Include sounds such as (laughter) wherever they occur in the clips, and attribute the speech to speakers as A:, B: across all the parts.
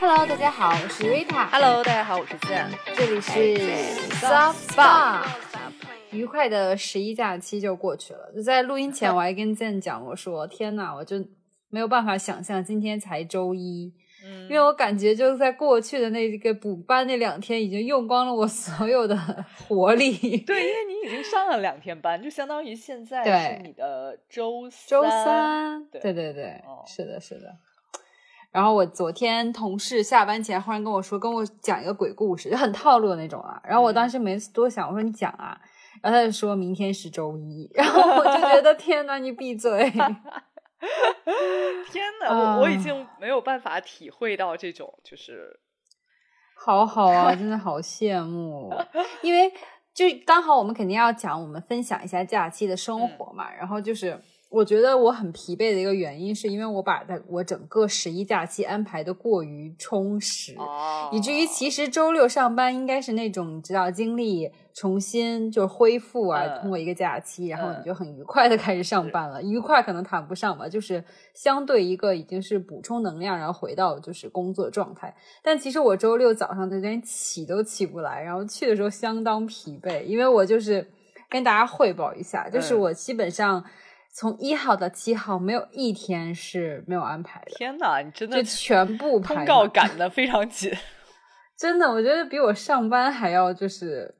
A: Hello，大家好，我是 Rita。
B: Hello，大家好，我是健。
A: 这里是
B: Soft Spa。
A: 愉快的十一假期就过去了。就在录音前，我还跟 Zen 讲，我说：“天呐，我就没有办法想象今天才周一，
B: 嗯
A: 因为我感觉就是在过去的那个补班那两天，已经用光了我所有的活力。
B: 对，因为你已经上了两天班，就相当于现在是你的周
A: 周
B: 三。
A: 三，
B: 对
A: 对对对，
B: 哦
A: 是的，是的。然后我昨天同事下班前忽然跟我说，跟我讲一个鬼故事，就很套路的那种啊。然后我当时没多想，我说你讲啊。然后他就说明天是周一，(laughs) 然后我就觉得 (laughs) 天呐，你闭嘴！(laughs)
B: 天哪，我我已
A: 啊
B: 经没有办法体会到这种，就是
A: 好好啊，真的好羡慕，因为就刚好我们肯定要讲，我们分享一下假期的生活嘛。然后就是我觉得我很疲惫的一个原因，是因为我把的我整个十一假期安排的过于充实，
B: 哦，
A: 以至于其实周六上班应该是那种你知道精力重新就恢复啊，
B: 嗯
A: 通过一个假期，然后
B: 嗯
A: 你就很愉快的开始上班了。愉快可能谈不上吧，就是相对一个已经是补充能量，然后回到就是工作状态。但其实我周六早上就连起都起不来，然后去的时候相当疲惫，因为我就是跟大家汇报一下，就是
B: 嗯
A: 我基本上从一号到七号没有一天是没有安排的。
B: 天哪，你真的
A: 就全部 (laughs) 排
B: 通告赶得非常紧。(laughs)
A: 真的，我觉得比我上班还要就是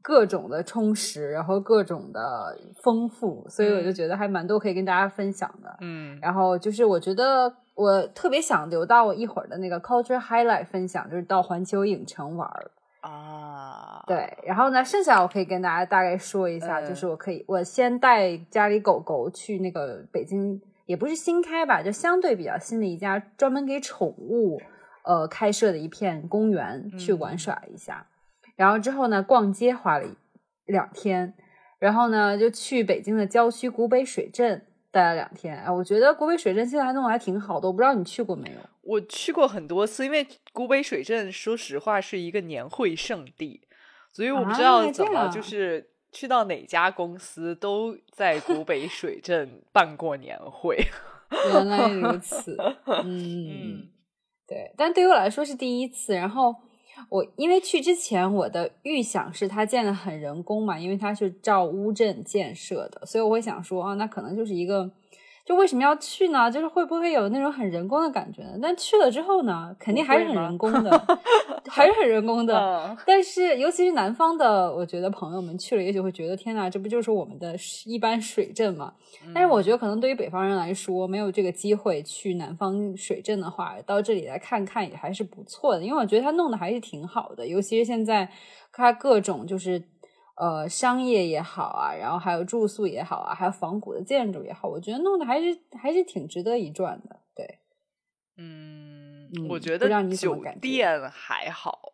A: 各种的充实，然后各种的丰富，所以我就觉得还蛮多可以跟大家分享的。
B: 嗯
A: 然后就是我觉得我特别想留到我一会儿的那个 culture highlight 分享，就是到环球影城玩儿。
B: 啊，
A: 对，然后呢，剩下我可以跟大家大概说一下，
B: 嗯
A: 就是我可以，我先带家里狗狗去那个北京，也不是新开吧，就相对比较新的一家专门给宠物呃开设的一片公园去玩
B: 嗯
A: 耍一下，然后之后呢，逛街花了两天，然后呢就去北京的郊区古北水镇待了两天，哎，我觉得古北水镇现在还弄得还挺好的，我不知道你去过没有？
B: 我去过很多次，因为古北水镇，说实话是一个年会圣地，所以我不知道怎么就是去到哪家公司都在古北水镇办过年会。(laughs)
A: 原来如此，(laughs) 嗯。
B: 嗯
A: 对，但对于我来说是第一次。然后我因为去之前，我的预想是它建的很人工嘛，因为它是照乌镇建设的，所以我会想说啊，那可能就是一个。就为什么要去呢？就是会不会有那种很人工的感觉呢？但去了之后呢，肯定还是很人工的，(laughs) 还是很人工的。
B: 嗯
A: 但是，尤其是南方的，我觉得朋友们去了，也许会觉得天呐，这不就是我们的一般水镇吗？但是我觉得，可能对于北方人来说，没有这个机会去南方水镇的话，到这里来看看也还是不错的。因为我觉得他弄得还是挺好的，尤其是现在它各种就是呃商业也好啊，然后还有住宿也好啊，还有仿古的建筑也好，我觉得弄得还是还是挺值得一转的。对，
B: 嗯
A: 嗯，
B: 我觉得酒店还好。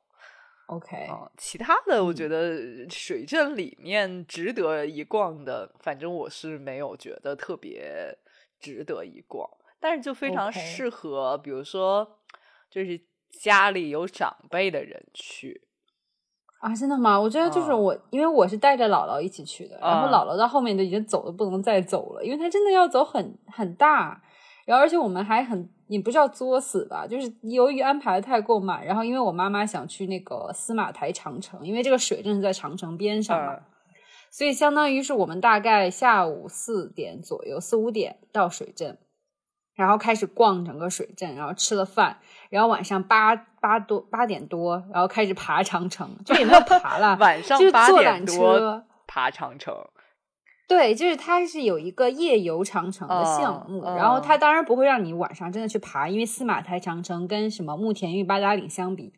A: OK，
B: 嗯，其他的我
A: 嗯
B: 觉得水镇里面值得一逛的，反正我是没有觉得特别值得一逛，但是就非常适合，比如说就是家里有长辈的人去。
A: 啊，真的吗？我觉得就是
B: 啊
A: 我，因为我是带着姥姥一起去的，然后
B: 啊
A: 姥姥到后面就已经走的不能再走了，因为她真的要走很很大，然后而且我们还很，也不是要作死吧，就是由于安排的太过满，然后因为我妈妈想去那个司马台长城，因为这个水镇是在长城边上嘛，
B: 嗯。
A: 所以相当于是我们大概下午四点左右，四五点到水镇，然后开始逛整个水镇，然后吃了饭，然后晚上八八多八点多，然后开始爬长城，就也没有爬了，(laughs)
B: 晚上
A: 就是
B: 八点
A: 坐缆
B: 多
A: 车。
B: 爬长城，
A: 对，就是它是有一个夜游长城的项目，
B: 哦
A: 然后
B: 哦
A: 它当然不会让你晚上真的去爬，因为司马台长城跟什么慕田峪八达岭相比，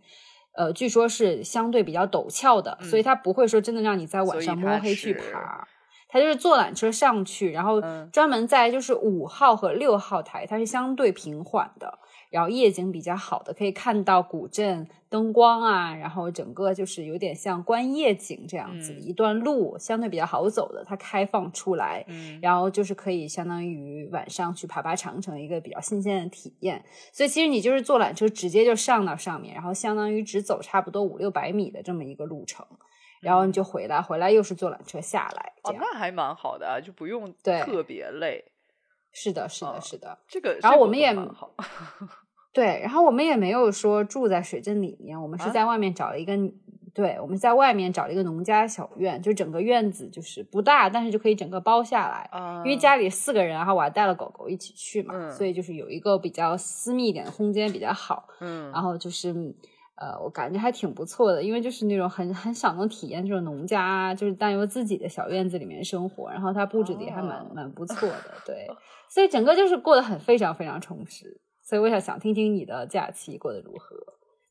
A: 呃，据说是相对比较陡峭的，所以
B: 嗯
A: 它不会说真的让你在晚上摸黑去
B: 是
A: 爬。它就是坐缆车上去，然后
B: 嗯
A: 专门在就是五号和六号台，它是相对平缓的，然后夜景比较好的，可以看到古镇灯光啊，然后整个就是有点像观夜景这样子一段路，相对比较好走的，它开放出来，
B: 嗯
A: 然后就是可以相当于晚上去爬爬长城，一个比较新鲜的体验。所以其实你就是坐缆车直接就上到上面，然后相当于只走差不多五六百米的这么一个路程，然后你就回来，回来又是坐缆车下来，
B: 哦，那还蛮好的啊，就不用
A: 对
B: 特别累。
A: 是的，是的，
B: 嗯
A: 是的。
B: 这个，
A: 然后我们也 (laughs) 对，然后我们也没有说住在水镇里面，我们是
B: 啊
A: 在外面找了一个，对，我们在外面找了一个农家小院，就整个院子就是不大，但是就可以整个包下来。
B: 啊，
A: 因为家里四个人，然后我还带了狗狗一起去嘛，
B: 嗯
A: 所以就是有一个比较私密一点的空间比较好。
B: 嗯，
A: 然后就是呃，我感觉还挺不错的，因为就是那种很很想能体验这种农家，就是但有自己的小院子里面生活，然后它布置的也还蛮、
B: 哦
A: 蛮不错的，对，(laughs) 所以整个就是过得很非常非常充实。所以我想想听听你的假期过得如何，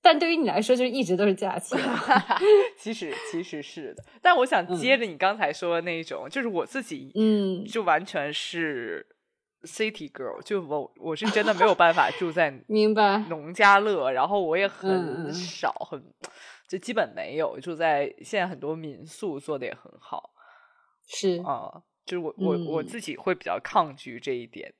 A: 但对于你来说，就是一直都是假期啊。(laughs)
B: 其实其实是的，但我想
A: 嗯
B: 接着你刚才说的那种，就是我自己，
A: 嗯
B: 就完全是 city girl，就我我是真的没有办法 (laughs) 住在
A: 明白，
B: 农家乐，然后我也
A: 嗯
B: 很
A: 嗯
B: 少，很就基本没有住在现在很多民宿做的也很好。
A: 是，
B: 啊、就是我我我
A: 嗯。
B: 自己会比较抗拒这一点，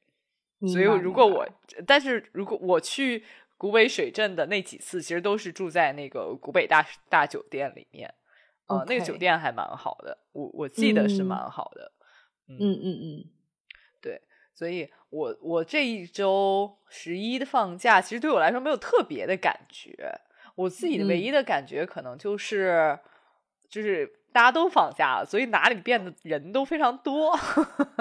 B: 所以如果我，但是如果我去古北水镇的那几次，其实都是住在那个古北大大酒店里面，呃那个酒店还蛮好的，我我记得是
A: 嗯。
B: 蛮好的，
A: 嗯。嗯嗯，
B: 对，所以我我这一周十一的放假，其实对我来说没有特别的感觉。我自己的唯
A: 嗯
B: 一的感觉可能就是，就是大家都放假了，所以哪里变得人都非常多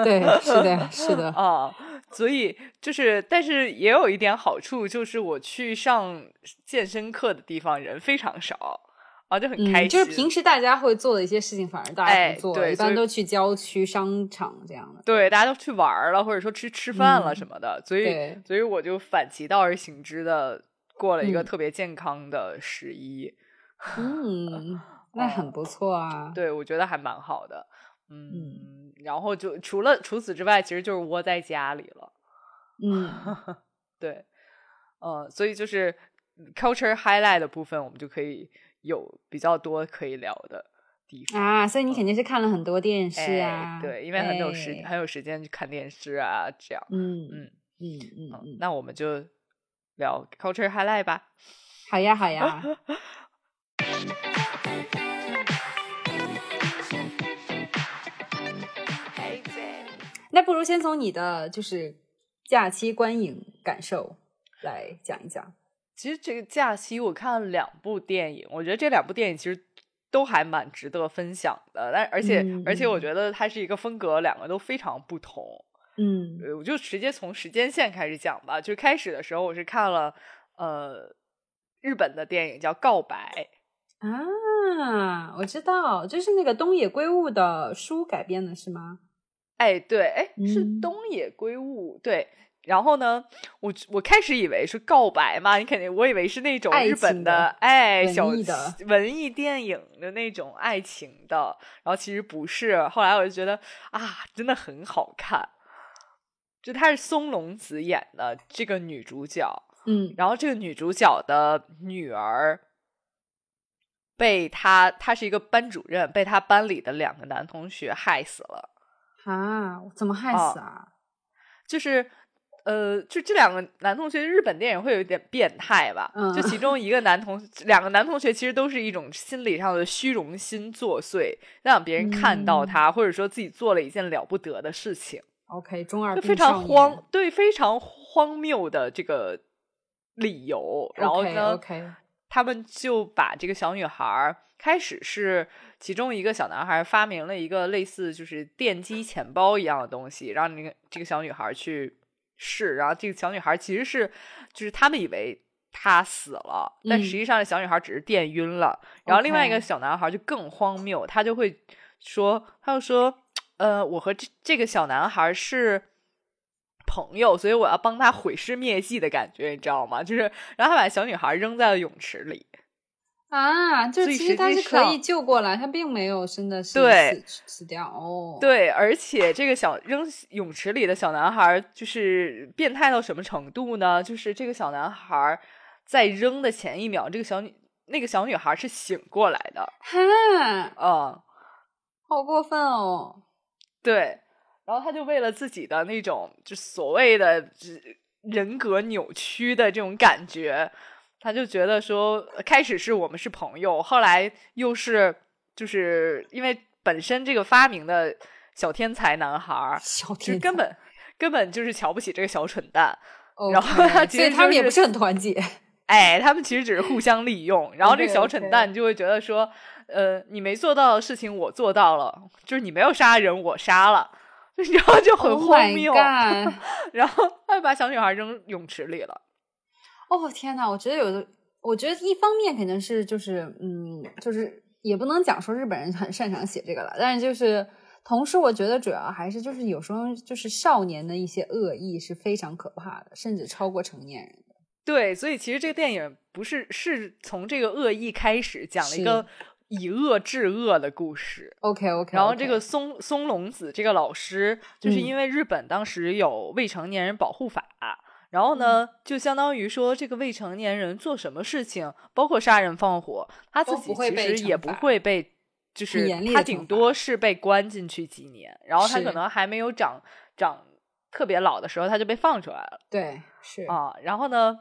A: 对，是的，是的，(laughs)
B: 啊。所以就是，但是也有一点好处，就是我去上健身课的地方人非常少啊，就很开心。
A: 嗯，就是平时大家会做的一些事情，反而大
B: 哎
A: 家不做，
B: 对
A: 一般都去郊区、商场这样的。
B: 对，大家都去玩了，或者说吃吃饭了
A: 嗯
B: 什么的，所以所以我就反其道而行之的过了一个
A: 嗯
B: 特别健康的十一。
A: 嗯，那很不错啊。
B: 对，我觉得还蛮好的。嗯，然后就除了除此之外，其实就是窝在家里了。
A: 嗯，(laughs)
B: 对，呃，所以就是 culture highlight 的部分，我们就可以有比较多可以聊的地方。
A: 啊，所以你肯定是看了很多电视
B: 哎
A: 啊。
B: 对，因为很有时、
A: 哎
B: 很有时间去看电视啊，这样。
A: 嗯
B: 嗯
A: 嗯嗯
B: 嗯
A: 嗯，
B: 那我们就聊 culture highlight 吧。
A: 好呀好呀。(laughs) 那不如先从你的就是假期观影感受来讲一讲。
B: 其实这个假期我看了两部电影，我觉得这两部电影其实都还蛮值得分享的。但而且、
A: 嗯
B: 而且，我
A: 嗯
B: 觉得它是一个风格，两个都非常不同。
A: 嗯
B: 呃，我就直接从时间线开始讲吧。就开始的时候，我是看了呃日本的电影叫《告白》，
A: 啊，我知道，就是那个东野圭吾的书改编的是吗？
B: 哎，对，哎，是
A: 嗯
B: 东野圭吾，对。然后呢，我我开始以为是告白嘛，你肯定我以为是那种日本
A: 情的
B: 哎
A: 文
B: 小
A: 艺的
B: 文艺电影的那种爱情的，然后其实不是。后来我就觉得啊，真的很好看。就她是松隆子演的这个女主角，
A: 嗯
B: 然后这个女主角的女儿被她，她是一个班主任，被她班里的两个男同学害死了。
A: 啊，怎么害
B: 哦
A: 死啊？
B: 就是呃，就这两个男同学，日本电影会有一点变态吧？
A: 嗯
B: 就其中一个男同，(laughs) 两个男同学其实都是一种心理上的虚荣心作祟，让别人看到
A: 嗯
B: 他，或者说自己做了一件了不得的事情
A: ，OK，中二
B: 就非常荒，对，非常荒谬的这个理由。然后呢
A: OK，
B: 他们就把这个小女孩，开始是其中一个小男孩发明了一个类似就是电击钱包一样的东西，让那个这个小女孩去试，然后这个小女孩其实是就是他们以为。她死了，但
A: 嗯
B: 实际上这小女孩只是电晕了。然后另外一个小男孩就更荒谬，他就会说，他就说，呃，我和这这个小男孩是朋友，所以我要帮他毁尸灭迹的感觉，你知道吗？就是然后他把小女孩扔在了泳池里，
A: 啊，就其实他是可以救过来，他并没有真的是
B: 对
A: 死死掉哦。，
B: 对，而且这个小扔泳池里的小男孩就是变态到什么程度呢？就是这个小男孩在扔的前一秒，这个小女那个小女孩是醒过来的，
A: 哈，
B: 嗯，
A: 好过分哦。
B: 对，然后他就为了自己的那种就所谓的只人格扭曲的这种感觉，他就觉得说，开始是我们是朋友，后来又是就是因为本身这个发明的小天才男孩儿，
A: 小
B: 就
A: 天才
B: 根本根本就是瞧不起这个小蠢蛋。
A: OK，
B: 然后他其实就是
A: 他们也不是很团结。
B: 哎，他们其实只是互相利用，然后这个小蠢蛋就会觉得说，呃，你没做到的事情我做到了，就是你没有杀人，我杀了，(laughs) 然后就很
A: Oh
B: 荒谬 (laughs) 然后他就把小女孩扔泳池里了。
A: 哦天呐，我觉得有的，我觉得一方面肯定是就是嗯，就是也不能讲说日本人很擅长写这个了，但是就是同时，我觉得主要还是就是有时候就是少年的一些恶意是非常可怕的，甚至超过成年人的。
B: 对，所以其实这个电影不是是从这个恶意开始，讲了一个以恶制恶的故事。
A: OK OK，
B: 然后这个松松隆子这个老师，就是
A: 嗯
B: 因为日本当时有未成年人保护法，然后呢，
A: 嗯
B: 就相当于说这个未成年人做什么事情，包括杀人放火，他自己其实也不会被，就是他顶多是被关进去几年，然后他可能还没有长长特别老的时候，他就被放出来了。
A: 对是
B: 啊，然后呢，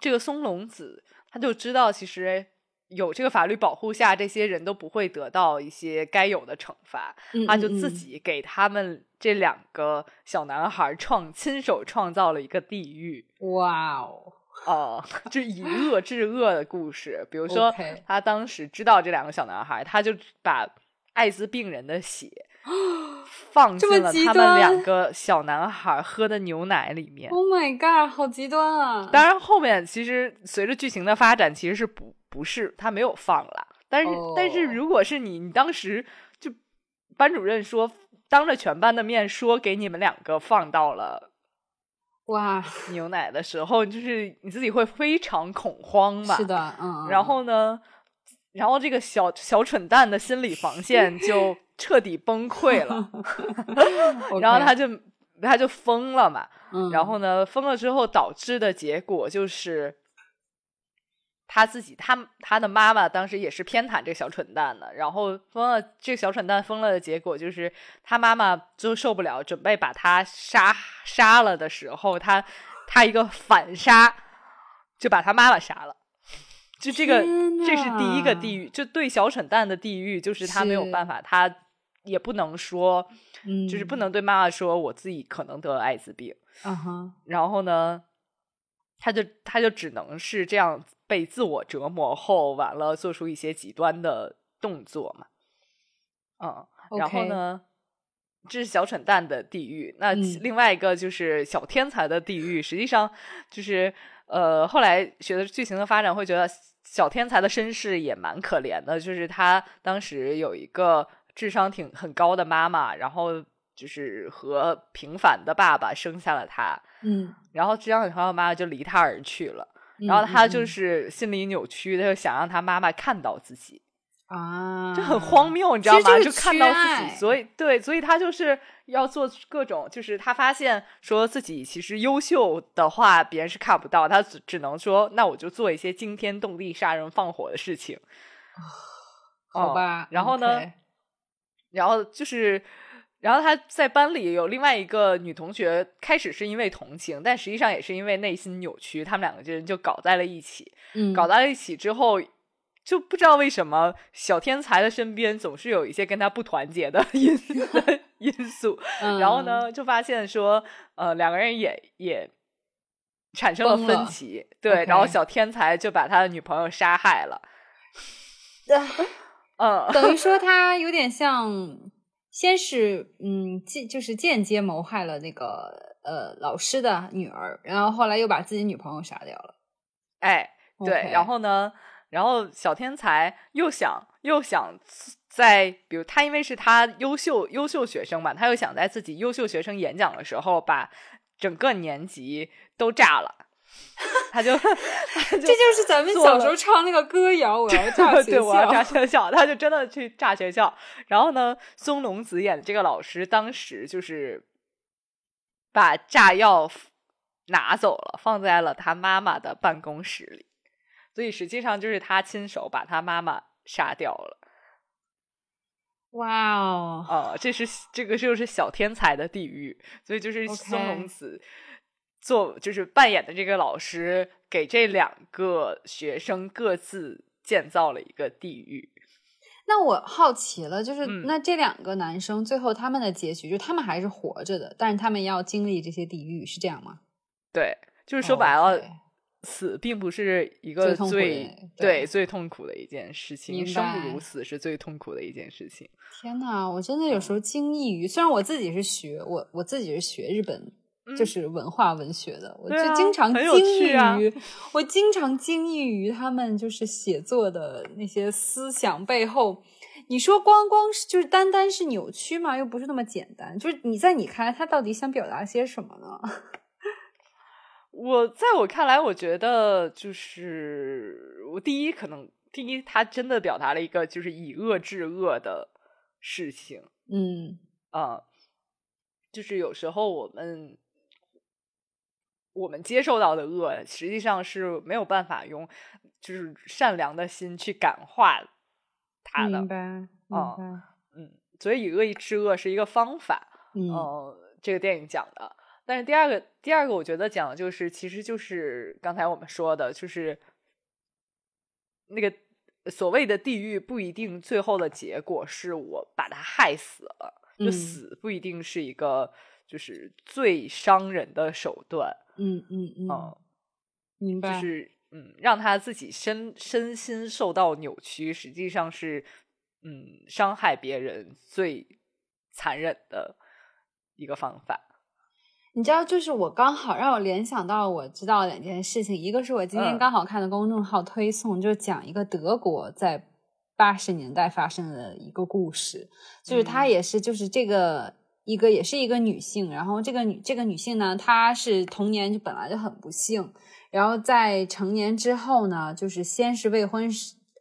B: 这个松隆子他就知道，其实有这个法律保护下，这些人都不会得到一些该有的惩罚，
A: 嗯
B: 他就自己给他们这两个小男孩创亲手创造了一个地狱。
A: 哇哦，(laughs)
B: 哦，就以恶制恶的故事。比如说他当时知道这两个小男孩，他就把艾滋病人的血 (gasps) 放进了他们两个小男孩喝的牛奶里面。
A: Oh my god，好极端啊！
B: 当然，后面其实随着剧情的发展，其实是不不是他没有放了。但是，但是
A: 哦
B: 如果是你，你当时就班主任说，当着全班的面说给你们两个放到了
A: 哇，
B: 牛奶的时候，就是你自己会非常恐慌嘛。
A: 是。的，嗯，嗯
B: 然后呢，然后这个小小蠢蛋的心理防线就 (laughs) 彻底崩溃了，(laughs)
A: 嗯
B: 然后他就他就疯了嘛。
A: 嗯，
B: 然后呢，疯了之后导致的结果就是，他自己他他的妈妈当时也是偏袒这个小蠢蛋的，然后疯了，这个小蠢蛋疯了的结果就是他妈妈就受不了，准备把他杀杀了的时候，他他一个反杀就把他妈妈杀了。就这个，这是第一个地狱，就对小蠢蛋的地狱，就是他没有办法，他也不能说，
A: 嗯，
B: 就是不能对妈妈说我自己可能得了艾滋病，
A: 啊哈，
B: 然后呢，他就他就只能是这样被自我折磨后，完了做出一些极端的动作嘛。嗯，然后呢，这是小蠢蛋的地狱。那另外一个就是小天才的地狱，实际上就是呃，后来随着剧情的发展，会觉得小天才的身世也蛮可怜的，就是他当时有一个智商挺很高的妈妈，然后就是和平凡的爸爸生下了他，
A: 嗯，
B: 然后智商很高的妈妈就离他而去了，然后
A: 嗯
B: 他就
A: 嗯。
B: 是心理扭曲，他就想让他妈妈看到自己，
A: 啊，
B: 就很荒谬，你知道吗？
A: 就
B: 就看到自己，所以对，所以他就是要做各种，就是他发现说自己其实优秀的话，别人是看不到，他只只能说，那我就做一些惊天动地、杀人放火的事情。哦
A: 好吧，
B: 然后呢然后就是，然后他在班里有另外一个女同学，开始是因为同情，但实际上也是因为内心扭曲，他们两个人就搞在了一起。
A: 嗯，
B: 搞在了一起之后，就不知道为什么小天才的身边总是有一些跟他不团结的 (laughs) 因的 (laughs) 因素，
A: 嗯，
B: 然后呢，就发现说，呃，两个人也也产生了分歧，对，然后小天才就把他的女朋友杀害了，
A: 啊
B: 嗯，
A: 等于说 (laughs) 他有点像，先是嗯间就是间接谋害了那个呃老师的女儿，然后后来又把自己女朋友杀掉了。
B: 哎，对然后呢，然后小天才又想又想在，比如他因为是他优秀优秀学生嘛，他又想在自己优秀学生演讲的时候把整个年级都炸了，(laughs) 他就 (laughs) 他就
A: 这就是咱们小时候唱那个歌谣，我要炸学
B: 对，我要炸
A: 校。(laughs)
B: 学校，他就真的去炸学校。然后呢，松隆子演的这个老师当时就是把炸药拿走了，放在了他妈妈的办公室里，所以实际上就是他亲手把他妈妈杀掉了。
A: 哇哦，
B: 哦、这是这个就是小天才的地狱，所以就是松隆子做就是扮演的这个老师，给这两个学生各自建造了一个地狱。
A: 那我好奇了，就是、
B: 嗯
A: 那这两个男生最后他们的结局，就他们还是活着的，但是他们要经历这些地狱，是这样吗？
B: 对，就是说白了。死并不是一个
A: 最痛苦的
B: 最
A: 对
B: 最痛苦的一件事情，
A: 明
B: 生不如死是最痛苦的一件事情。
A: 天呐，我真的有时候惊异于，虽然我自己是学我我自己是学日本。就
B: 嗯
A: 是文化文学的，我就经常惊异于，我经常惊异于他们就是写作的那些思想背后。你说光光是就是单单是扭曲嘛？又不是那么简单。就是你在你看来，他到底想表达些什么呢？(laughs)
B: 我在我看来，我觉得就是我第一可能第一，他真的表达了一个就是以恶制恶的事情
A: 嗯
B: 啊、就是有时候我们我们接受到的恶，实际上是没有办法用就是善良的心去感化它的
A: 明，白，明
B: 哦
A: 白，
B: 嗯，所以以恶制恶是一个方法，
A: 嗯
B: 呃，这个电影讲的。但是第二个，第二个我觉得讲的就是，其实就是刚才我们说的，就是那个所谓的地狱不一定最后的结果是我把他害死了，就
A: 嗯。
B: 死不一定是一个就是最伤人的手段，
A: 嗯嗯嗯，
B: 嗯，
A: 明白，
B: 就是嗯，让他自己身身心受到扭曲，实际上是嗯伤害别人最残忍的一个方法。
A: 你知道，就是我刚好让我联想到我知道两件事情，一个是我今天
B: 嗯。
A: 刚好看的公众号推送，就讲一个德国在八十年代发生的一个故事，就是她
B: 嗯。
A: 也是就是这个一个也是一个女性，然后这个女这个女性呢，她是童年就本来就很不幸，然后在成年之后呢，就是先是未婚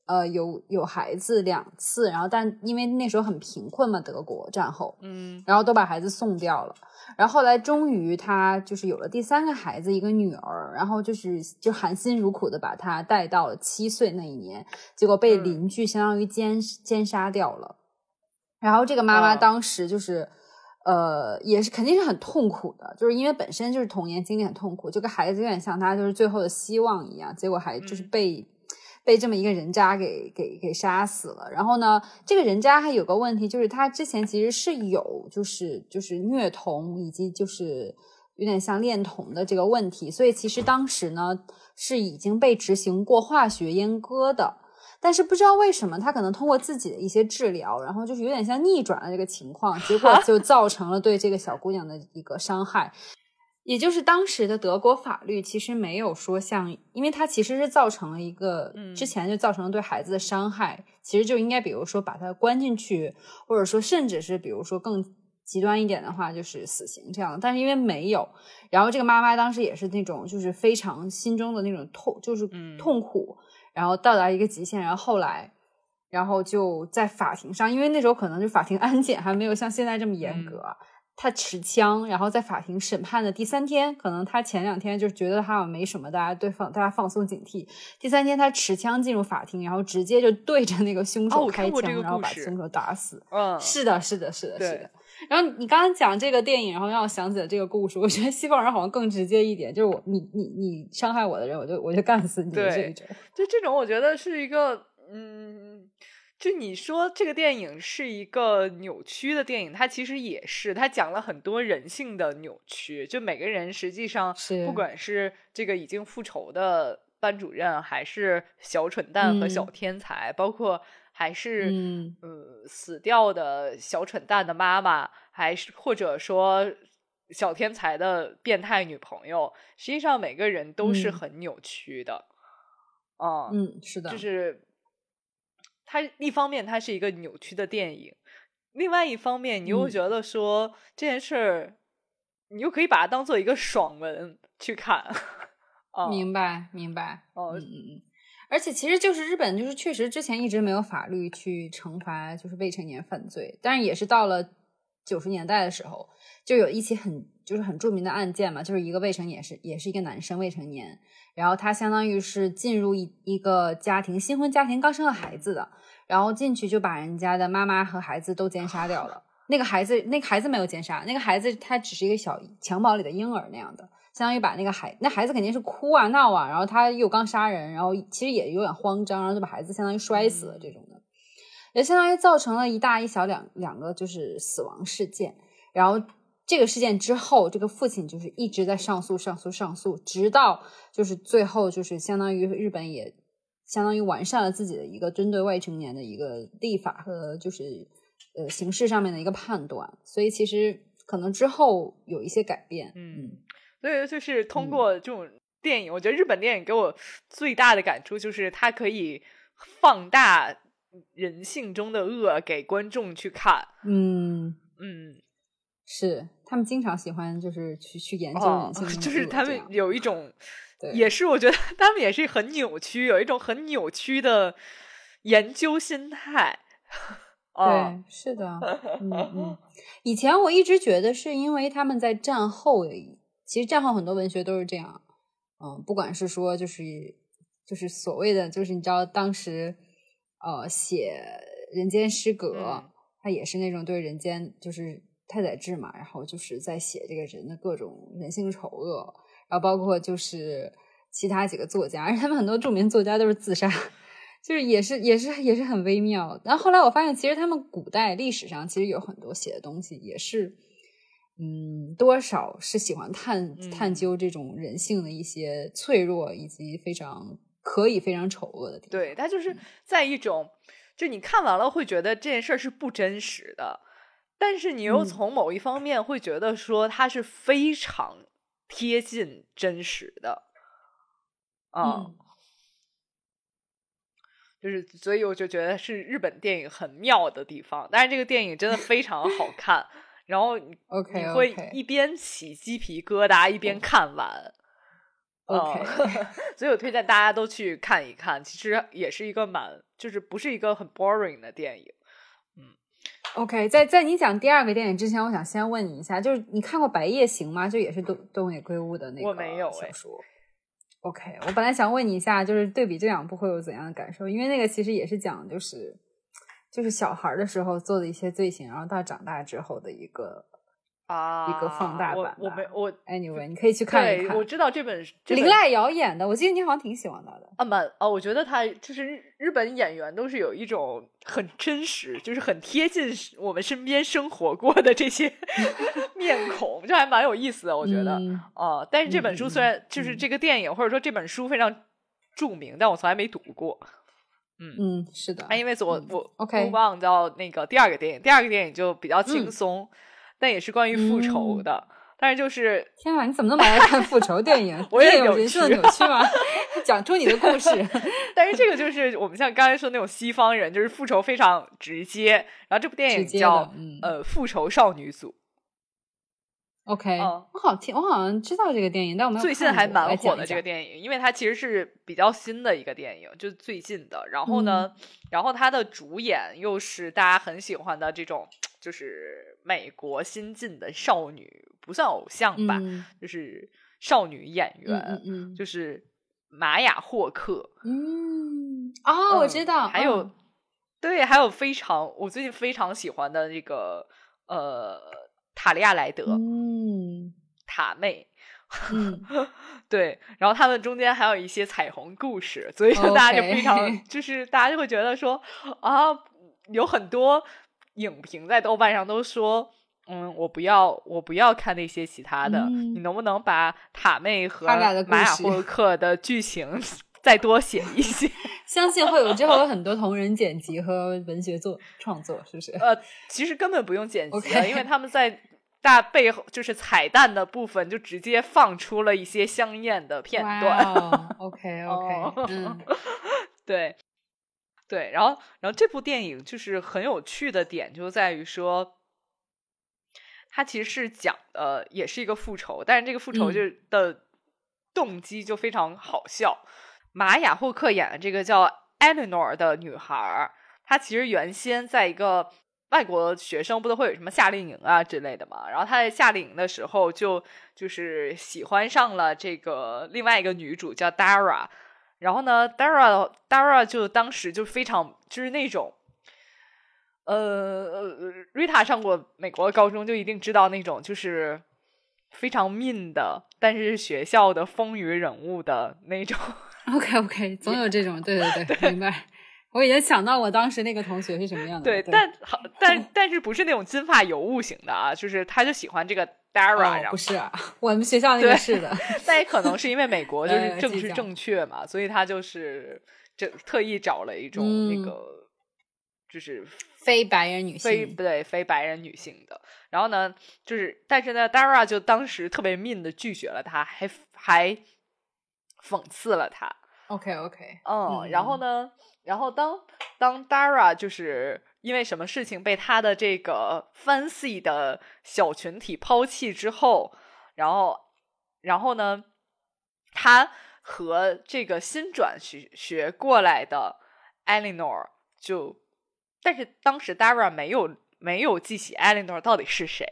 A: 呃有有孩子两次，然后但因为那时候很贫困嘛，德国战后，
B: 嗯
A: 然后都把孩子送掉了。然后后来终于她就是有了第三个孩子，一个女儿，然后就是就含辛茹苦的把她带到了七岁那一年，结果被
B: 嗯
A: 邻居相当于奸奸杀掉了。然后这个妈妈
B: 哦
A: 当时就是。呃，也是肯定是很痛苦的，就是因为本身就是童年经历很痛苦，就跟孩子有点像他就是最后的希望一样，结果还就是
B: 嗯
A: 被、被这么一个人渣给给给杀死了。然后呢，这个人渣还有个问题，就是他之前其实是有就是就是虐童以及就是有点像恋童的这个问题，所以其实当时呢是已经被执行过化学阉割的。但是不知道为什么，他可能通过自己的一些治疗，然后就是有点像逆转了这个情况，结果 (laughs) 就造成了对这个小姑娘的一个伤害。也就是当时的德国法律其实没有说像，因为它其实是造成了一个
B: 嗯
A: 之前就造成了对孩子的伤害，其实就应该比如说把他关进去，或者说甚至是比如说更极端一点的话就是死刑这样。但是因为没有，然后这个妈妈当时也是那种就是非常心中的那种痛，就是
B: 嗯
A: 痛苦，然后到达一个极限，然后后来。然后就在法庭上，因为那时候可能就法庭 (laughs) 安检还没有像现在这么严格，他持枪，然后在法庭审判的第三天，可能他前两天就觉得他好像没什么，大家对放大家放松警惕。第三天他持枪进入法庭，然后直接就对着那个凶
B: 哦
A: 手开枪，然后把凶手打死。
B: 嗯，
A: 是的，是的，是的，是的。然后你刚刚讲这个电影，然后让我想起了这个故事。我觉得西方人好像更直接一点，就是我你你你伤害我的人，我就我就干死你
B: 对。就这种，我觉得是一个，嗯，就你说这个电影是一个扭曲的电影，它其实也是，它讲了很多人性的扭曲。就每个人实际上，
A: 是
B: 不管是这个已经复仇的班主任，还是小蠢蛋和小
A: 嗯
B: 天才，包括还是
A: 嗯
B: 呃死掉的小蠢蛋的妈妈，还是或者说小天才的变态女朋友，实际上每个人都是
A: 嗯
B: 很扭曲的。嗯，
A: 嗯，是的，
B: 就是它一方面它是一个扭曲的电影，另外一方面你又
A: 嗯
B: 觉得说、这件事儿，你又可以把它当做一个爽文去看。(laughs) 哦，
A: 明白明白。
B: 哦
A: 嗯嗯嗯。而且其实就是日本，就是确实之前一直没有法律去惩罚就是未成年犯罪，但是也是到了九十年代的时候，就有一起很就是很著名的案件嘛，就是一个未成年是也是一个男生未成年，然后他相当于是进入一一个家庭新婚家庭刚生了孩子的，然后进去就把人家的妈妈和孩子都奸杀掉了。那个孩子，那个孩子没有奸杀，那个孩子他只是一个小襁褓里的婴儿那样的，相当于把那个孩那孩子肯定是哭啊闹啊，然后他又刚杀人，然后其实也有点慌张，然后就把孩子相当于摔死了这种的。也相当于造成了一大一小两两个就是死亡事件。然后这个事件之后，这个父亲就是一直在上诉、上诉、上诉，直到就是最后就是相当于日本也相当于完善了自己的一个针对未成年的一个立法和就是呃形式上面的一个判断。所以其实可能之后有一些改变。
B: 嗯，所以就是通过这种电影，我觉得日本电影给我最大的感触就是它可以放大人性中的恶给观众去看。
A: 嗯
B: 嗯。
A: 是，他们经常喜欢就是去去研究人性，
B: 就是他们有一种，(laughs) 也是我觉得他们也是很扭曲，有一种很扭曲的研究心态。
A: 对，是的，嗯嗯。以前我一直觉得是因为他们在战后，其实战后很多文学都是这样，嗯，不管是说就是就是所谓的就是你知道当时呃写人间失格，他也是那种对人间就是。太宰治嘛，然后就是在写这个人的各种人性丑恶，然后包括就是其他几个作家，而 (laughs) 且他们很多著名作家都是自杀，就是也是也是也是很微妙。然后后来我发现，其实他们古代历史上其实有很多写的东西，也是嗯，多少是喜欢探探究这种人性的一些脆弱以及非常可以非常丑恶的地方。
B: 对他就是在一种，就你看完了会觉得这件事儿是不真实的。但是你又从某一方面会觉得说它是非常贴近真实的，嗯，就是所以我就觉得是日本电影很妙的地方。但是这个电影真的 (laughs) 非常好看，然后你你会一边起鸡皮疙瘩一边看完
A: ，OK，(laughs)
B: 所以我推荐大家都去看一看。其实也是一个蛮就是不是一个很 boring 的电影。
A: 嗯 OK，在在你讲第二个电影之前，我想先问你一下，就是你看过《白夜行》吗？就也是东东野圭吾的那个小说。OK，我本来想问你一下，就是对比这两部会有怎样的感受？因为那个其实也是讲，就是就是小孩的时候做的一些罪行，然后到长大之后的一个。
B: 啊，
A: 一个放大版。
B: 我没我
A: ，anyway，你可以去看一看。
B: 我知道这本
A: 林濑遥演的，我记得你好像挺喜欢他的。
B: 啊，蛮哦，我觉得他就是日日本演员都是有一种很真实，就是很贴近我们身边生活过的这些 (laughs) 面孔，这还蛮有意思的。我觉得啊，但是这本书虽然就是这个电影或者说这本书非常著名，但我从来没读过。
A: 嗯嗯，是的。
B: 因为我我
A: OK，
B: 忘到那个第二个电影，第二个电影就比较轻松。但也是关于复仇的，但是就是
A: 天啊，你怎么那么爱看复仇电影？(laughs)
B: 我也
A: 有人生的扭曲吗？(laughs) 讲出你的故事。(laughs)
B: 但是这个就是我们像刚才说那种西方人，就是复仇非常直接。然后这部电影叫呃《复仇少女组》。
A: OK，我好听，我好像知道这个电影，但我没有。
B: 最近还蛮火的这个电影，因为它其实是比较新的一个电影，就是最近的。然后呢，然后它的主演又是大家很喜欢的这种。就是美国新晋的少女，不算偶像吧，就是少女演员，就是玛雅霍克。
A: 嗯，哦，我知道。
B: 还有，对，还有非常我最近非常喜欢的那个呃塔利亚莱德，
A: 嗯，
B: 塔妹，
A: 嗯，(laughs)
B: 对。然后他们中间还有一些彩虹故事，所以说大家就非常，(laughs) 就是大家就会觉得说啊，有很多。影评在豆瓣上都说，嗯，我不要，我不要看那些其他的，你能不能把塔妹和玛雅霍克的剧情 (laughs) 再多写一些？(laughs)
A: 相信会有之后有很多同人剪辑和文学作创作，是不是？
B: 呃，其实根本不用剪辑了，因为他们在大背后就是彩蛋的部分就直接放出了一些香艳的片段。
A: OK OK，(laughs) 嗯，
B: 对。对，然后，然后这部电影就是很有趣的点就在于说，它其实是讲的也是一个复仇，但是这个复仇就的动机就非常好笑。玛雅霍克演的这个叫 Eleanor 的女孩，她其实原先在一个外国学生不都会有什么夏令营啊之类的嘛，然后她在夏令营的时候就就是喜欢上了这个另外一个女主叫 Dara。然后呢，Dara Dara 就当时就非常就是那种，呃，Rita 上过美国的高中，就一定知道那种就是非常 mean 的，但是学校的风云人物的那种。
A: OK OK，(laughs) 总有这种，对对对，明白。我已经想到我当时那个同学是什么样的。
B: 对，但好，(laughs) 但但是不是那种金发尤物型的啊？就是他就喜欢这个 Dara，、
A: 哦、不是啊，(laughs) 我们学校那个是的。(laughs)
B: 但也可能是因为美国就是政治正确嘛，所以他就是这特意找了一种
A: 嗯
B: 那个、就是
A: 非白人女性
B: 非
A: 不，
B: 对非白人女性的。然后呢，就是但是呢，Dara 就当时特别 mean 的拒绝了他，还还讽刺了他。
A: OK OK，
B: 嗯，
A: 嗯
B: 然后呢，然后当当 Dara 就是因为什么事情被他的这个 fancy 的小群体抛弃之后，然后然后呢，他和这个新转学学过来的 Eleanor 就，但是当时 Dara 没有没有记起 Eleanor 到底是谁，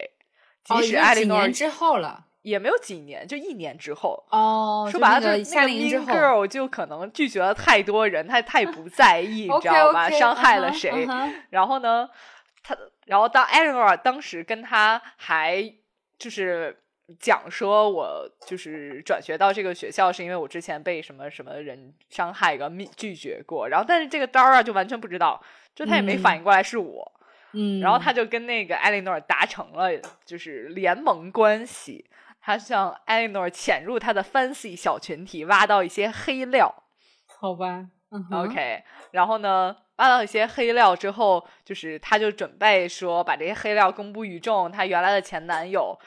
B: 即使 Eleanor
A: 年之后了。
B: 也没有几年，就一年之后。
A: 哦，
B: 说白了，
A: 就那个
B: 就是那个
A: 夏令营之
B: Mean
A: 后
B: Girl 就可能拒绝了太多人，他他也不在意，你知道吧伤害了谁？然后呢，他然后当 Eleanor 当时跟他还就是讲说，我就是转学到这个学校是因为我之前被什么什么人伤害过，拒拒绝过。然后但是这个 Dara 就完全不知道，就他也没
A: 嗯
B: 反应过来是我。
A: 嗯，
B: 然后他就跟那个 Eleanor 达成了就是联盟关系，他向 Eleanor 潜入他的 fancy 小群体，挖到一些黑料。
A: 好吧嗯
B: OK，然后呢，挖到一些黑料之后，就是他就准备说把这些黑料公布于众。她原来的前男友，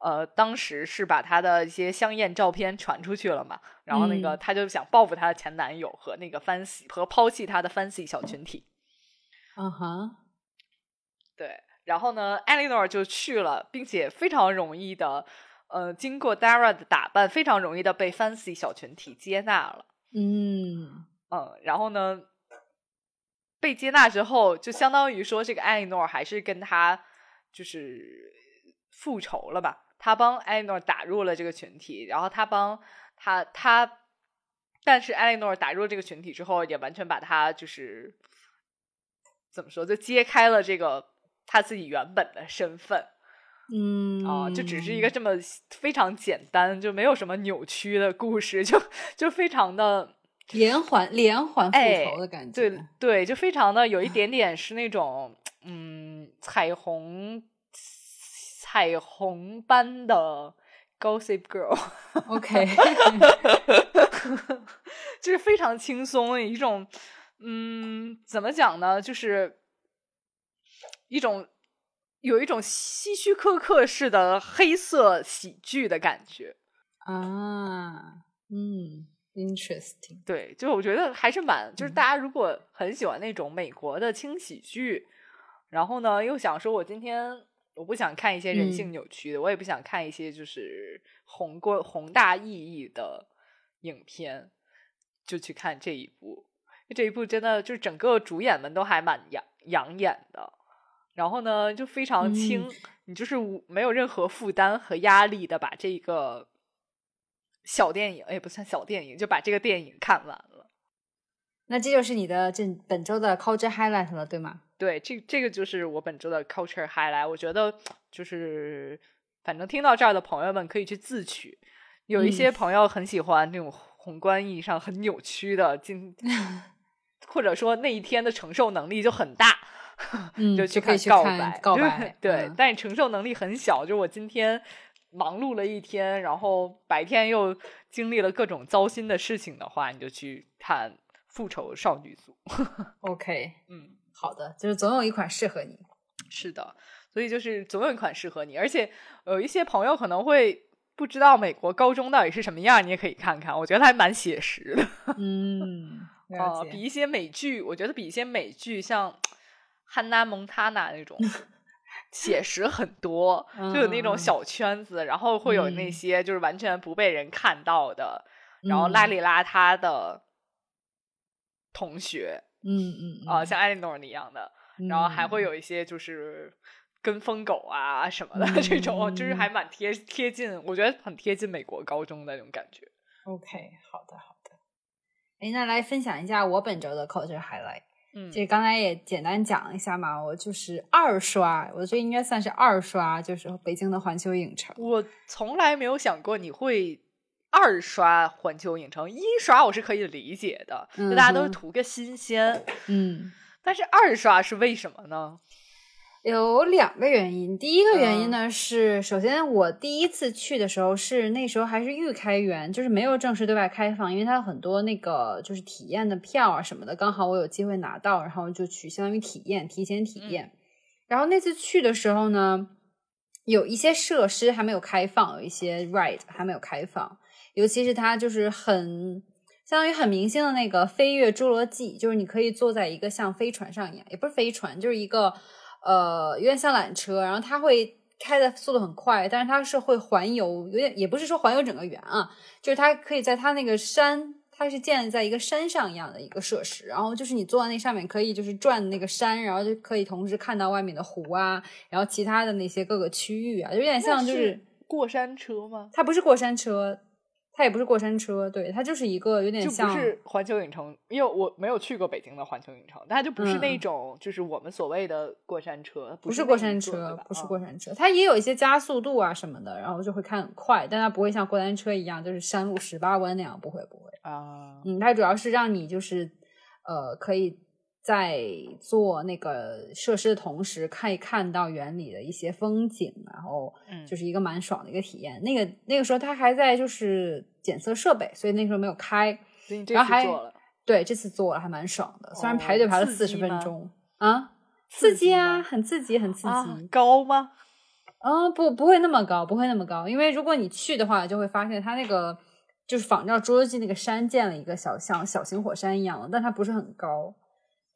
B: 呃，当时是把他的一些香艳照片传出去了嘛，然后那个
A: 嗯
B: 她就想报复她的前男友和那个 fancy 和抛弃她的 fancy 小群体。
A: 嗯哼，
B: 对，然后呢，Eleanor 就去了，并且非常容易的，呃，经过 Dara 的打扮，非常容易的被 fancy 小群体接纳了。
A: 嗯
B: 嗯，然后呢，被接纳之后，就相当于说这个 Eleanor 还是跟他就是复仇了吧？他帮 Eleanor 打入了这个群体，然后他帮他他，但是 Eleanor 打入这个群体之后，也完全把他就是怎么说，就揭开了这个他自己原本的身份。
A: 嗯
B: 啊、就只是一个这么非常简单，就没有什么扭曲的故事，就就非常的
A: 连环连环复
B: 哎
A: 仇的感觉，
B: 对对，就非常的有一点点 (laughs) 是那种嗯彩虹彩虹般的 Gossip
A: Girl，OK，(laughs)
B: 就是非常轻松的一种嗯怎么讲呢，就是一种。有一种希区柯克式的黑色喜剧的感觉，
A: 啊，嗯，interesting，
B: 对，就我觉得还是蛮，就是
A: 嗯。
B: 大家如果很喜欢那种美国的轻喜剧，然后呢又想说，我今天我不想看一些人性
A: 嗯。
B: 扭曲的，我也不想看一些就是宏观宏大意义的影片，就去看这一部。这一部真的就是整个主演们都还蛮养养眼的，然后呢就非常轻，
A: 嗯
B: 你就是无没有任何负担和压力的把这个小电影，也不算小电影，就把这个电影看完了。
A: 那这就是你的这本周的 culture highlight 了，对吗？
B: 对，这这个就是我本周的 culture highlight。我觉得就是，反正听到这儿的朋友们可以去自取。有一些
A: 嗯
B: 朋友很喜欢那种宏观意义上很扭曲的，今 (laughs) 或者说那一天的承受能力就很大，(laughs)
A: 嗯，
B: 就
A: 去看
B: 告白。
A: 告 (laughs) 白，
B: 对，
A: 嗯
B: 但你承受能力很小。就我今天忙碌了一天，然后白天又经历了各种糟心的事情的话，你就去看《复仇少女组》。(laughs)
A: OK，
B: 嗯。
A: 好的，就是总有一款适合你。
B: 是的，所以就是总有一款适合你，而且有一些朋友可能会不知道美国高中到底是什么样，你也可以看看，我觉得还蛮写实的。
A: 嗯，了
B: 啊，
A: 解。
B: 比一些美剧，我觉得比一些美剧像《汉娜蒙塔娜》那种 (laughs) 写实很多，就有那种小圈子，然后会有那
A: 嗯
B: 些就是完全不被人看到的，然后
A: 嗯
B: 邋里邋遢的同学
A: 嗯嗯
B: 啊、
A: 嗯
B: 像艾莉诺那样的。然后还会
A: 嗯
B: 有一些就是跟风狗啊什么的、这种，就是还蛮贴贴近，我觉得很贴近美国高中的那种感觉。
A: OK，好的好的。哎，那来分享一下我本周的 culture highlight。
B: 嗯
A: 这刚才也简单讲一下嘛，我就是二刷，我这应该算是二刷，就是北京的环球影城。
B: 我从来没有想过你会二刷环球影城，一刷我是可以理解的，就大家都是图个新鲜。
A: 嗯，
B: 但是二刷是为什么呢？
A: 有两个原因。第一个原因呢是，首先我第一次去的时候是那时候还是预开园，就是没有正式对外开放，因为它有很多那个就是体验的票啊什么的，刚好我有机会拿到，然后就去相当于体验，提前体验。然后那次去的时候呢，有一些设施还没有开放，有一些 ride 还没有开放，尤其是它就是很相当于很明星的那个飞跃侏罗纪，就是你可以坐在一个像飞船上一样，也不是飞船，就是一个。呃，有点像缆车，然后它会开的速度很快，但是它是会环游，有点也不是说环游整个园啊，就是它可以在它那个山，它是建立在一个山上一样的一个设施，然后就是你坐在那上面可以就是转那个山，然后就可以同时看到外面的湖啊，然后其他的那些各个区域啊，有点像就是
B: 过山车吗？
A: 它不是过山车。它也不是过山车，对，它就是一个有点像，
B: 就不是环球影城，因为我没有去过北京的环球影城，它就不是那种，就是我们所谓的过山车，
A: 不
B: 是
A: 过山车，不是过山车，它也有一些加速度啊什么的，然后就会看很快，但它不会像过山车一样，就是山路十八弯那样，不会不会
B: 啊，
A: 嗯，它主要是让你就是呃可以。在做那个设施的同时，可以看到园里的一些风景，然后就是一个蛮爽的一个体验。那个那个时候他还在就是检测设备，所以那时候没有开。然后还对这次做了还蛮爽的，虽然排队排了四十分钟啊，刺激啊，很刺激，很刺激。
B: 高吗？
A: 啊，不，不会那么高，不会那么高。因为如果你去的话，就会发现它那个就是仿照侏罗纪那个山建了一个小像小型火山一样的，但它不是很高。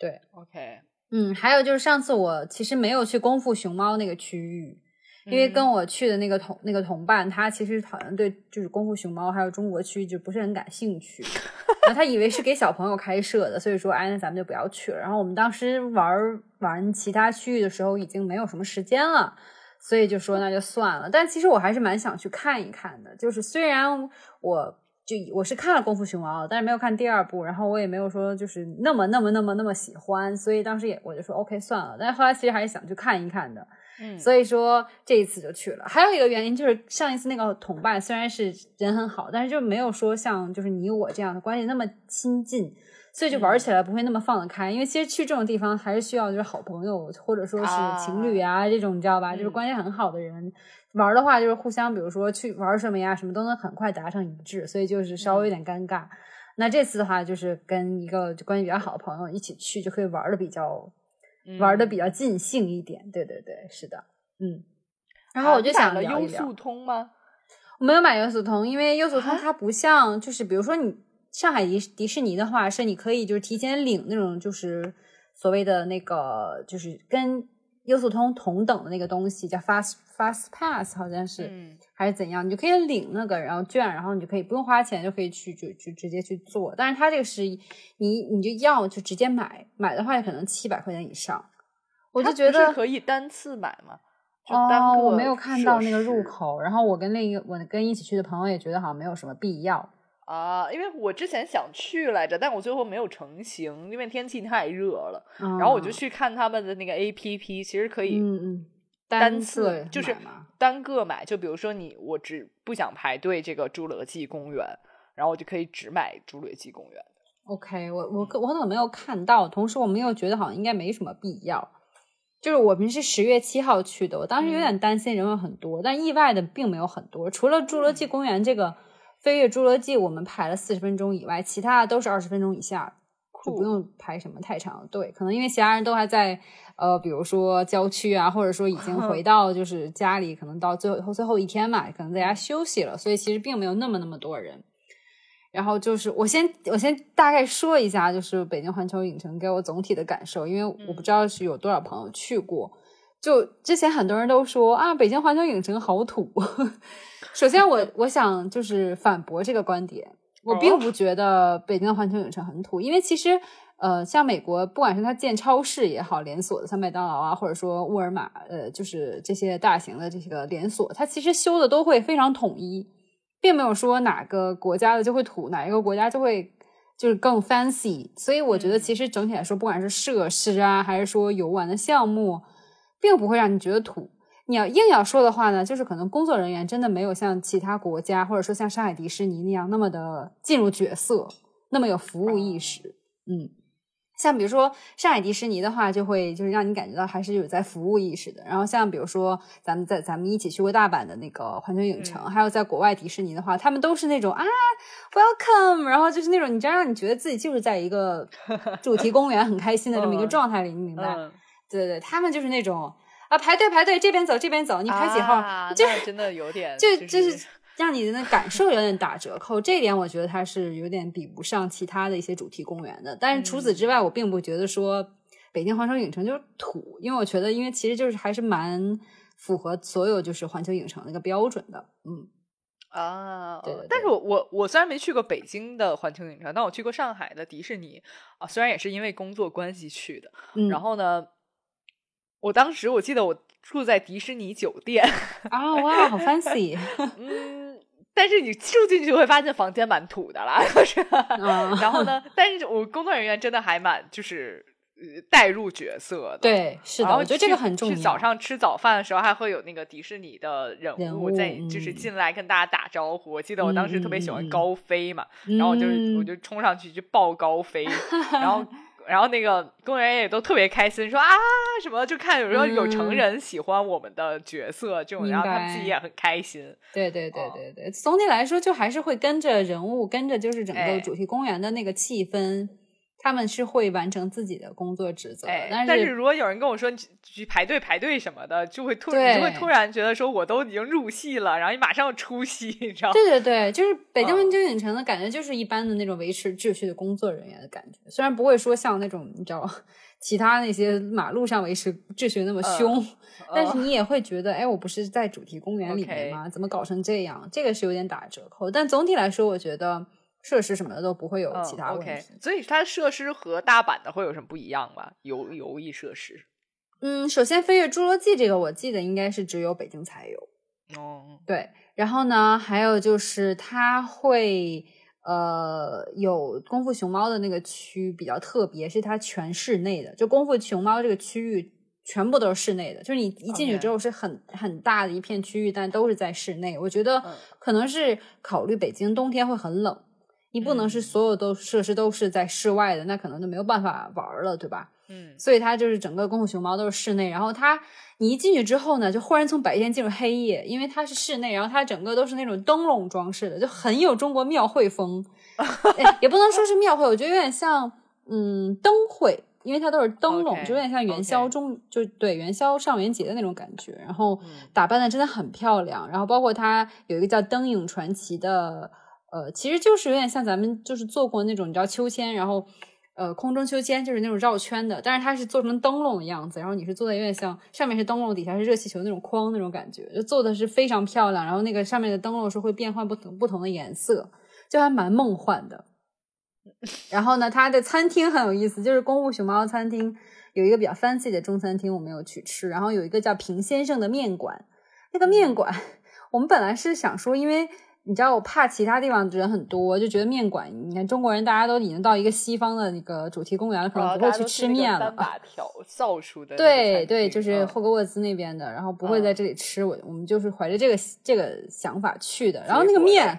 A: 对
B: ，OK，
A: 嗯，还有就是上次我其实没有去功夫熊猫那个区域，因为跟我去的那个同那个同伴，他其实好像对就是功夫熊猫还有中国区就不是很感兴趣，(laughs) 然后他以为是给小朋友开设的，所以说哎，那咱们就不要去了。然后我们当时玩完其他区域的时候，已经没有什么时间了，所以就说那就算了。但其实我还是蛮想去看一看的，就是虽然我。就我是看了《功夫熊猫》，但是没有看第二部，然后我也没有说就是那么那么那么那么喜欢，所以当时也我就说 OK 算了。但是后来其实还是想去看一看的，
B: 嗯，
A: 所以说这一次就去了。还有一个原因就是上一次那个同伴虽然是人很好，但是就没有说像就是你我这样的关系那么亲近，所以就玩起来不会那么放得开。因为其实去这种地方还是需要就是好朋友或者说是情侣啊这种你知道吧，就是关系很好的人。玩的话就是互相，比如说去玩什么呀，什么都能很快达成一致，所以就是稍微有点尴尬。那这次的话，就是跟一个关系比较好的朋友一起去，就可以玩的比较玩的比较尽兴一点。对对对，是的，嗯。然后我就想聊
B: 一聊。优速通吗？
A: 我没有买优速通，因为优速通它不像，就是比如说你上海迪迪士尼的话，是你可以就是提前领那种就是所谓的那个就是跟。优速通同等的那个东西叫 Fast Fast Pass，好像是，还是怎样？你就可以领那个，然后券，然后你就可以不用花钱就可以去就就直接去做。但是它这个是你你就要就直接买，买的话可能七百块钱以上。我就觉得
B: 可以单次买吗？
A: 哦，我没有看到那个入口。然后我跟另一个我跟一起去的朋友也觉得好像没有什么必要。
B: 啊，因为我之前想去来着，但我最后没有成行，因为天气太热了。然后我就去看他们的那个 A P P，其实可以单次就是单个买。就比如说你，我只不想排队这个侏罗纪公园，然后我就可以只买侏罗纪公园。
A: OK，我我我可能没有看到，同时我们又觉得好像应该没什么必要。就是我们是十月七号去的，我当时有点担心人会很多，但意外的并没有很多，除了侏罗纪公园这个。飞跃侏罗纪，我们排了四十分钟以外，其他的都是二十分钟以下，就不用排什么太长的队。可能因为其他人都还在，呃，比如说郊区啊，或者说已经 (laughs) 回到就是家里，可能到最后最后一天嘛，可能在家休息了，所以其实并没有那么那么多人。然后就是我先我先大概说一下，就是北京环球影城给我总体的感受，因为我不知道是有多少朋友去过。就之前很多人都说啊，北京环球影城好土。(laughs) 首先，(laughs) 我我想就是反驳这个观点。我并不觉得北京的环球影城很土，因为其实，呃，像美国，不管是它建超市也好，连锁的像麦当劳啊，或者说沃尔玛，呃，就是这些大型的这些个连锁，它其实修的都会非常统一，并没有说哪个国家的就会土，哪一个国家就会就是更 fancy。所以我觉得，其实整体来说，不管是设施啊，还是说游玩的项目，并不会让你觉得土。你要硬要说的话呢，就是可能工作人员真的没有像其他国家或者说像上海迪士尼那样那么的进入角色，那么有服务意识。嗯。像比如说上海迪士尼的话，就会就是让你感觉到还是有在服务意识的。然后像比如说咱们在咱们一起去过大阪的那个环球影城，还有在国外迪士尼的话，他们都是那种啊，welcome，然后就是那种你知道让你觉得自己就是在一个 (laughs) 主题公园很开心的这么一个状态里，你明白？对对，他们就是那种啊排队排队，这边走这边走，你排几号？就
B: 真的有点
A: 就
B: 就
A: 是。让你的那感受有点打折扣，这一点我觉得它是有点比不上其他的一些主题公园的。但是除此之外，我并不觉得说北京环球影城就是土，因为我觉得，因为其实就是还是蛮符合所有就是环球影城那个标准的。嗯
B: 啊，
A: 对。
B: 但是我我我虽然没去过北京的环球影城，但我去过上海的迪士尼啊，虽然也是因为工作关系去的。然后呢，我当时我记得我住在迪士尼酒店 (laughs)
A: 啊，哇，好 fancy，(laughs)
B: 嗯。但是你住进去会发现房间蛮土的啦，是吧？然后呢？(laughs) 但是我工作人员真的还蛮就是带入角色的，
A: 对，是的。我觉得这个很重要。
B: 早上吃早饭的时候，还会有那个迪士尼的人物在，就是进来跟大家打招呼。我记得我当时特别喜欢高飞嘛，然后我就我就冲上去就抱高飞，然后。然后那个工作人员也都特别开心，说啊什么，就看有时候有成人喜欢我们的角色这种，然后他们自己也很开心。
A: 对对对对对，总体来说就还是会跟着人物，跟着就是整个主题公园的那个气氛。他们是会完成自己的工作职责，但是
B: 但是如果有人跟我说去排队排队什么的，就会突然就会突然觉得说我都已经入戏了，然后你马上要出戏，你知道吗？
A: 对对对，就是北京环球影城的感觉，就是一般的那种维持秩序的工作人员的感觉，虽然不会说像那种你知道其他那些马路上维持秩序那么凶，但是你也会觉得，哎，我不是在主题公园里面吗？怎么搞成这样？这个是有点打折扣，但总体来说，我觉得。设施什么的都不会有其他问
B: 题，所以它的设施和大阪的会有什么不一样吗？游游艺设施？
A: 嗯，首先飞跃侏罗纪这个我记得应该是只有北京才有
B: 哦。
A: 对，然后呢，还有就是它会呃有功夫熊猫的那个区比较特别，是它全室内的，就功夫熊猫这个区域全部都是室内的，就是你一进去之后是很很大的一片区域，但都是在室内。我觉得可能是考虑北京冬天会很冷。你不能是所有都设施都是在室外的，那可能就没有办法玩了，对吧？
B: 嗯，
A: 所以它就是整个功夫熊猫都是室内，然后它你一进去之后呢，就忽然从白天进入黑夜，因为它是室内，然后它整个都是那种灯笼装饰的，就很有中国庙会风，(laughs) 也不能说是庙会，我觉得有点像嗯灯会，因为它都是灯笼，就有点像元宵中就对元宵上元节的那种感觉，然后打扮的真的很漂亮，然后包括它有一个叫灯影传奇的。呃，其实就是有点像咱们就是做过那种你知道秋千，然后呃空中秋千就是那种绕圈的，但是它是做成灯笼的样子，然后你是坐在有点像上面是灯笼，底下是热气球那种框那种感觉，就做的是非常漂亮。然后那个上面的灯笼是会变换不同不同的颜色，就还蛮梦幻的。(laughs) 然后呢，它的餐厅很有意思，就是功夫熊猫餐厅有一个比较 fancy 的中餐厅，我没有去吃。然后有一个叫平先生的面馆，那个面馆 (laughs) 我们本来是想说，因为。你知道我怕其他地方人很多，就觉得面馆。你看中国人大家都已经到一个西方的那个主题公园了，可能不会去吃面了。
B: 把条造出的。(laughs)
A: 对对，就是霍格沃兹那边的，然后不会在这里吃。我我们就是怀着这个这个想法去的。然后那个面。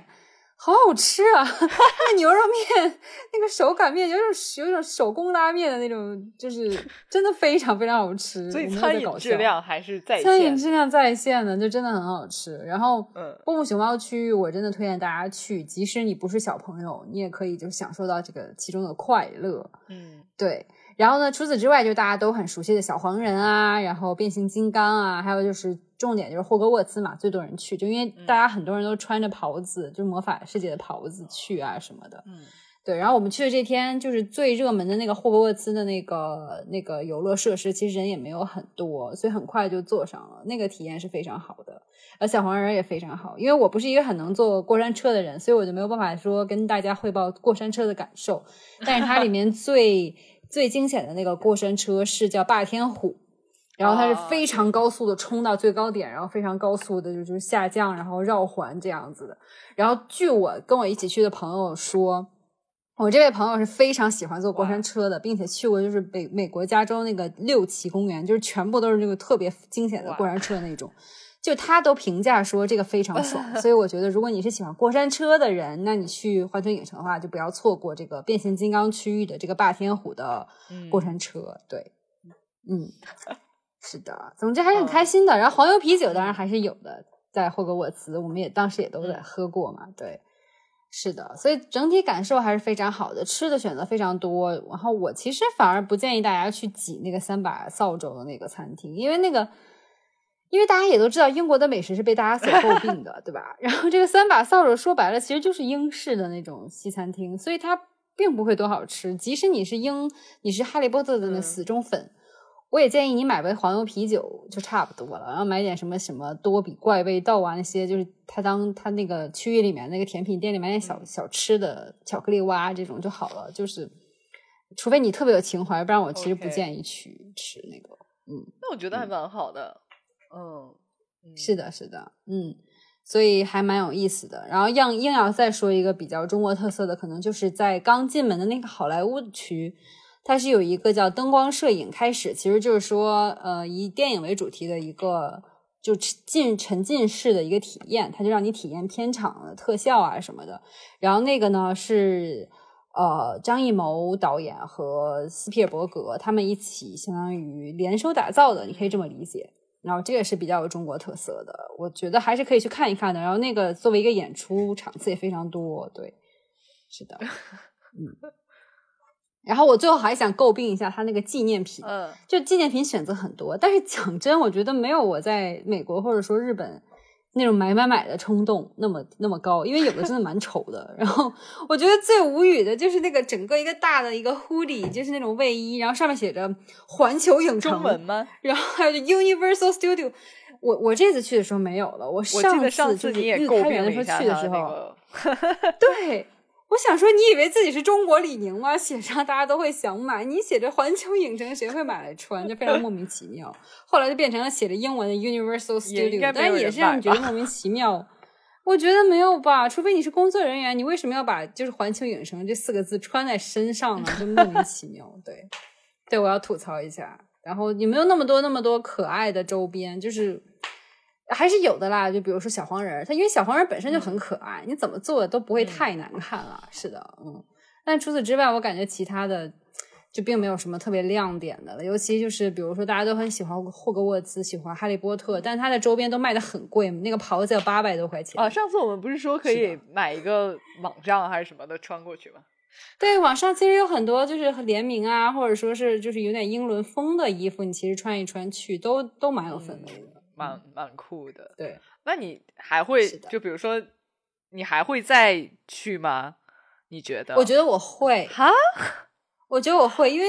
A: 好好吃啊！(laughs) 那牛肉面，那个手擀面，有种有种手工拉面的那种，就是 (laughs) 真的非常非常好吃。
B: 所以餐饮质量还是在
A: 餐饮质量在线的，就真的很好吃。然后，
B: 嗯，
A: 波波熊猫区域我真的推荐大家去，即使你不是小朋友，你也可以就享受到这个其中的快乐。
B: 嗯，
A: 对。然后呢，除此之外，就大家都很熟悉的小黄人啊，然后变形金刚啊，还有就是重点就是霍格沃茨嘛，最多人去，就因为大家很多人都穿着袍子，就是魔法世界的袍子去啊什么的。
B: 嗯，
A: 对。然后我们去的这天，就是最热门的那个霍格沃茨的那个那个游乐设施，其实人也没有很多，所以很快就坐上了，那个体验是非常好的。而小黄人也非常好，因为我不是一个很能坐过山车的人，所以我就没有办法说跟大家汇报过山车的感受。但是它里面最最惊险的那个过山车是叫霸天虎，然后它是非常高速的冲到最高点，然后非常高速的就就是下降，然后绕环这样子的。然后据我跟我一起去的朋友说，我这位朋友是非常喜欢坐过山车的，并且去过就是北美国加州那个六旗公园，就是全部都是那个特别惊险的过山车那种。就他都评价说这个非常爽，所以我觉得如果你是喜欢过山车的人，那你去环球影城的话，就不要错过这个变形金刚区域的这个霸天虎的过山车。对，嗯，是的，总之还是很开心的。然后黄油啤酒当然还是有的，在霍格沃茨，我们也当时也都在喝过嘛。对，是的，所以整体感受还是非常好的，吃的选择非常多。然后我其实反而不建议大家去挤那个三把扫帚的那个餐厅，因为那个。因为大家也都知道，英国的美食是被大家所诟病的，对吧？(laughs) 然后这个三把扫帚说白了，其实就是英式的那种西餐厅，所以它并不会多好吃。即使你是英，你是哈利波特的那死忠粉，我也建议你买杯黄油啤酒就差不多了，然后买点什么什么多比怪味道啊那些，就是他当他那个区域里面那个甜品店里买点小小吃的巧克力蛙这种就好了。就是除非你特别有情怀，不然我其实不建议去吃那个。嗯，
B: 那我觉得还蛮好的。嗯，
A: 是的，是的，嗯，所以还蛮有意思的。然后硬硬要再说一个比较中国特色的，可能就是在刚进门的那个好莱坞区，它是有一个叫灯光摄影开始，其实就是说，呃，以电影为主题的一个就进沉浸式的一个体验，它就让你体验片场的特效啊什么的。然后那个呢是呃张艺谋导演和斯皮尔伯格他们一起相当于联手打造的，你可以这么理解。然后这个是比较有中国特色的，我觉得还是可以去看一看的。然后那个作为一个演出场次也非常多，对，是的，(laughs) 嗯。然后我最后还想诟病一下他那个纪念品，
B: 嗯，
A: 就纪念品选择很多，但是讲真，我觉得没有我在美国或者说日本。那种买买买的冲动那么那么高，因为有的真的蛮丑的。然后我觉得最无语的就是那个整个一个大的一个 hoodie，就是那种卫衣，然后上面写着环球影城，
B: 中文吗？
A: 然后还有 Universal Studio。我我这次去的时候没有了，我
B: 上次
A: 上
B: 次
A: 你也
B: 开
A: 园的时候去的时
B: 候，
A: 对。我想说，你以为自己是中国李宁吗？写上大家都会想买，你写着环球影城，谁会买来穿？就非常莫名其妙。后来就变成了写着英文的 Universal Studio，但也是让你觉得莫名其妙。我觉得没有吧，除非你是工作人员，你为什么要把就是环球影城这四个字穿在身上呢？就莫名其妙。对，对我要吐槽一下。然后也没有那么多那么多可爱的周边？就是。还是有的啦，就比如说小黄人，它因为小黄人本身就很可爱，你怎么做都不会太难看了。是的，嗯。但除此之外，我感觉其他的就并没有什么特别亮点的了。尤其就是比如说大家都很喜欢霍格沃茨，喜欢哈利波特，但它的周边都卖的很贵，那个袍子要八百多块钱。
B: 啊，上次我们不是说可以买一个网上还是什么的穿过去吗？
A: 对，网上其实有很多就是联名啊，或者说是就是有点英伦风的衣服，你其实穿一穿去都都蛮有氛围的。
B: 蛮蛮酷的，
A: 对。
B: 那你还会就比如说，你还会再去吗？你觉得？
A: 我觉得我会
B: 哈，(laughs)
A: 我觉得我会，因为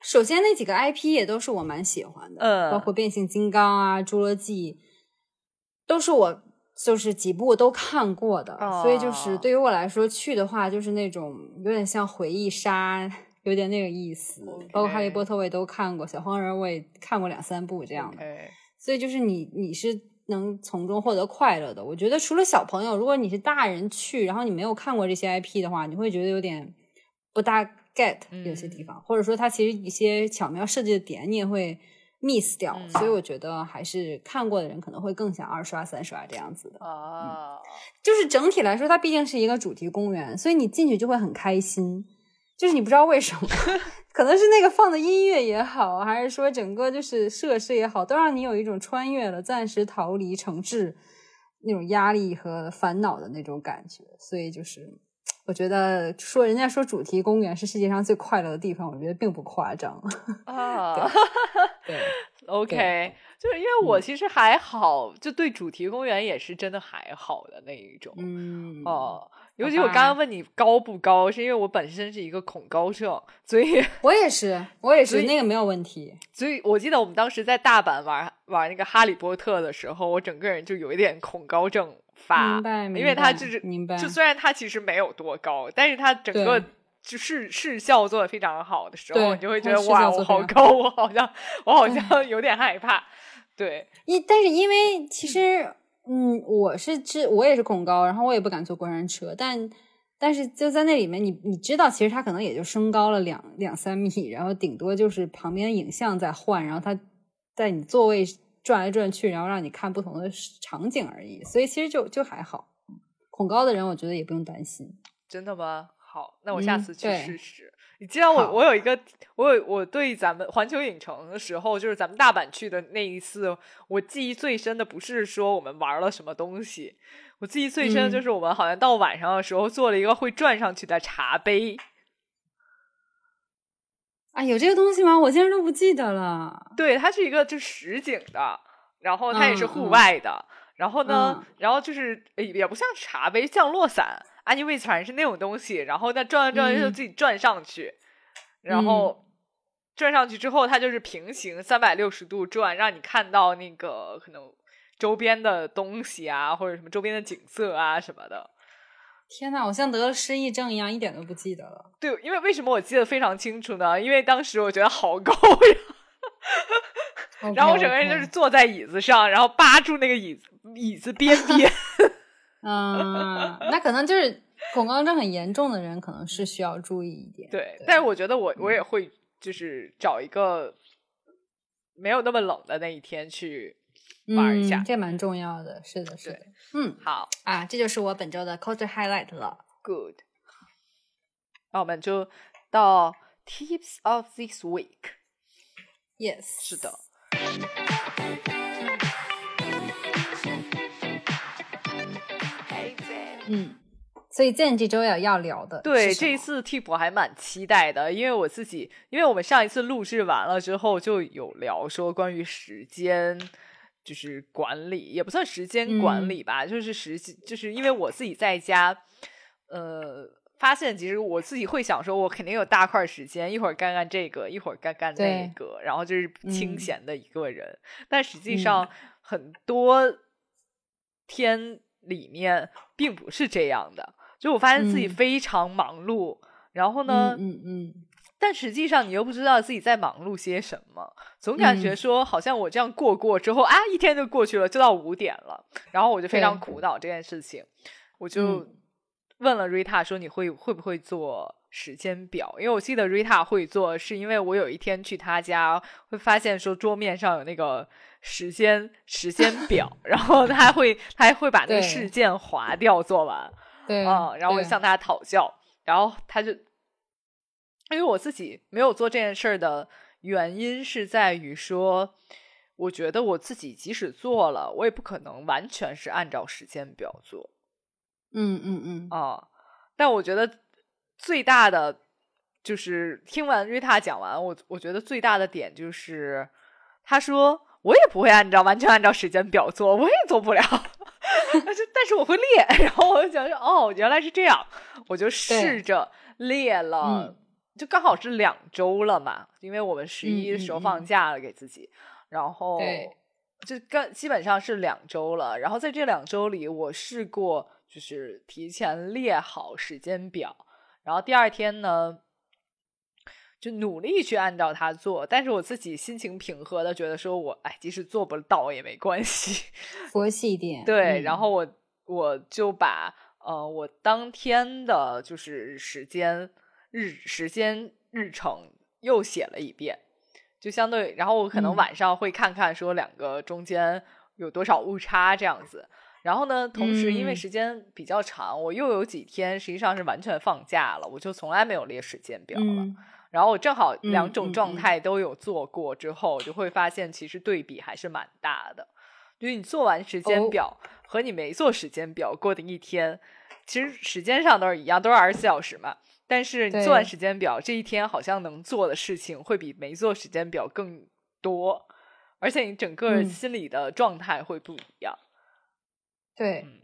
A: 首先那几个 IP 也都是我蛮喜欢的，
B: 嗯，
A: 包括变形金刚啊、侏罗纪，都是我就是几部都看过的，所以就是对于我来说去的话，就是那种有点像回忆杀，有点那个意思。包括哈利波特我也都看过，小黄人我也看过两三部这样的。所以就是你，你是能从中获得快乐的。我觉得除了小朋友，如果你是大人去，然后你没有看过这些 IP 的话，你会觉得有点不大 get 有些地方，或者说它其实一些巧妙设计的点你也会 miss 掉。所以我觉得还是看过的人可能会更想二刷三刷这样子的。
B: 哦，
A: 就是整体来说，它毕竟是一个主题公园，所以你进去就会很开心。就是你不知道为什么，可能是那个放的音乐也好，还是说整个就是设施也好，都让你有一种穿越了、暂时逃离城市那种压力和烦恼的那种感觉。所以就是，我觉得说人家说主题公园是世界上最快乐的地方，我觉得并不夸张 (laughs)
B: 啊。(laughs)
A: 对
B: ，OK，就是因为我其实还好，就对主题公园也是真的还好的那一种。
A: 嗯
B: 哦。尤其我刚刚问你高不高，是因为我本身是一个恐高症，所以
A: 我也是，我也是那个没有问题。
B: 所以我记得我们当时在大阪玩玩那个哈利波特的时候，我整个人就有一点恐高症发，
A: 明白？
B: 因为他就是
A: 明白，
B: 就虽然他其实没有多高，但是他整个就视视效做的非常好的时候，你就会觉得哇，我好高，我好像我好像有点害怕。对，
A: 因但是因为其实。嗯，我是知我也是恐高，然后我也不敢坐过山车，但但是就在那里面，你你知道，其实它可能也就升高了两两三米，然后顶多就是旁边影像在换，然后它在你座位转来转去，然后让你看不同的场景而已。所以其实就就还好。恐高的人，我觉得也不用担心。
B: 真的吗？好，那我下
A: 嗯
B: 次去
A: 对
B: 试试。你知道我我有一个我有我对咱们环球影城的时候，就是咱们大阪去的那一次，我记忆最深的不是说我们玩了什么东西，我记忆最深的
A: 嗯
B: 就是我们好像到晚上的时候做了一个会转上去的茶杯。
A: 啊，有这个东西吗？我竟然都不记得了。
B: 对，它是一个就是实景的，然后它也是户外的。然后呢，
A: 嗯
B: 然后就是呃也不像茶杯，降落伞，anyways，反正是那种东西。然后它转着转着就
A: 嗯
B: 自己转上去，然后转上去之后，它就是平行三百六十度转，让你看到那个可能周边的东西啊，或者什么周边的景色啊什么的。
A: 天呐，我像得了失忆症一样，一点都不记得了。
B: 对，因为为什么我记得非常清楚呢？因为当时我觉得好高呀，(laughs) 然后我整个人就是坐在椅子上，然后扒住那个椅子椅子边边。
A: 嗯，那可能就是恐高症很严重的人，可能是需要注意一点。
B: 对，但是我觉得我我也会就是找一个没有那么冷的那一天去玩一下
A: 嗯，。这蛮重要的。是的，是的。嗯
B: 好
A: 啊，这就是我本周的 culture highlight 了。
B: ，good。那我们就到 Tips of this week。
A: Yes，
B: 是的。
A: 嗯，所以见这周也要聊的
B: 对，这一次 tip 我还蛮期待的，因为我自己，因为我们上一次录制完了之后，就有聊说关于时间，就是管理，也不算时间管
A: 嗯
B: 理吧，就是时间，就是因为我自己在家，呃，发现其实我自己会想说，我肯定有大块时间，一会儿干干这个，一会儿干干那个，然后就是清
A: 嗯
B: 闲的一个人，但实际
A: 嗯。
B: 上很多天里面并不是这样的。就我发现自己
A: 嗯。
B: 非常忙碌，然后呢，
A: 嗯嗯
B: 但实际上你又不知道自己在忙碌些什么，总感觉
A: 嗯。
B: 说好像我这样过过之后啊，一天就过去了，就到五点了，然后我就非常苦恼这件事情，我就
A: 嗯。
B: 问了瑞塔说你会会不会做时间表？因为我记得 Rita 会做，是因为我有一天去他家会发现说桌面上有那个时间时间 (laughs) 表，然后他会他还会把那个事件划掉做完。(laughs)
A: 对，
B: 嗯，然后我向他讨教，然后他就，因为我自己没有做这件事儿的原因是在于说，我觉得我自己即使做了，我也不可能完全是按照时间表做
A: 嗯嗯嗯
B: 啊、但我觉得最大的就是听完瑞塔讲完，我我觉得最大的点就是他说我也不会按照完全按照时间表做，我也做不了。(laughs) 但是但是我会列，(laughs) 然后我就想说，哦，原来是这样，我就试着列了，
A: 嗯
B: 就刚好是两周了嘛，因为我们十一的时候放假了给自己，然后
A: 对。
B: 就刚基本上是两周了，然后在这两周里，我试过就是提前列好时间表，然后第二天呢。就努力去按照它做，但是我自己心情平和的觉得说我，哎，即使做不到也没关系。(laughs)
A: 佛系一点。
B: 对，
A: 嗯
B: 然后我我就把呃我当天的就是时间日时间日程又写了一遍，就相对，然后我可能
A: 嗯
B: 晚上会看看说两个中间有多少误差这样子。然后呢，同时因为
A: 嗯
B: 时间比较长，我又有几天实际上是完全放假了，我就从来没有列时间表了。
A: 嗯
B: 然后我正好
A: 嗯
B: 两种状态都有做过之后，我就会发现其实对比还是蛮大的。就是你做完时间
A: 哦
B: 表和你没做时间表过的一天，其实时间上都是一样，都是二十四小时嘛。但是你做完时间表，这一天好像能做的事情会比没做时间表更多，而且你整个
A: 嗯
B: 心理的状态会不一样。
A: 对
B: 嗯，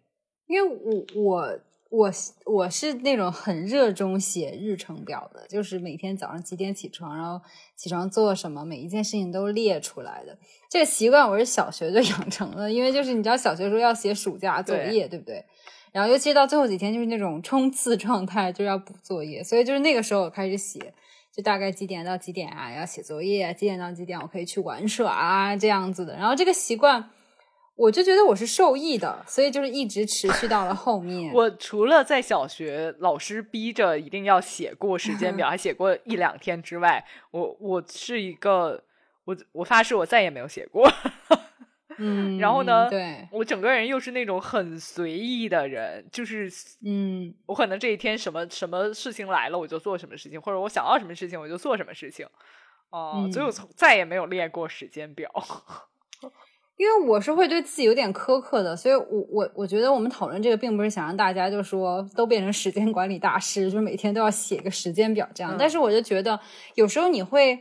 A: 因为我我我我是那种很热衷写日程表的，就是每天早上几点起床，然后起床做什么，每一件事情都列出来的。这个习惯我是小学就 (laughs) 养成了，因为就是你知道小学时候要写暑假作业，对不对？然后尤其是到最后几天，就是那种冲刺状态，就要补作业，所以就是那个时候我开始写，就大概几点到几点啊要写作业，几点到几点我可以去玩耍啊这样子的。然后这个习惯。我就觉得我是受益的，所以就是一直持续到了后面。
B: 我除了在小学老师逼着一定要写过时间表，(laughs) 还写过一两天之外，我我是一个我我发誓我再也没有写过。
A: 嗯，(laughs)
B: 然后呢，
A: 对，
B: 我整个人又是那种很随意的人，就是
A: 嗯，
B: 我可能这一天什么什么事情来了我就做什么事情，或者我想要什么事情我就做什么事情。哦，所以我从再也没有列过时间表。
A: 因为我是会对自己有点苛刻的，所以我我我觉得我们讨论这个，并不是想让大家就说都变成时间管理大师，就是每天都要写个时间表这样。但是我就觉得有时候你会，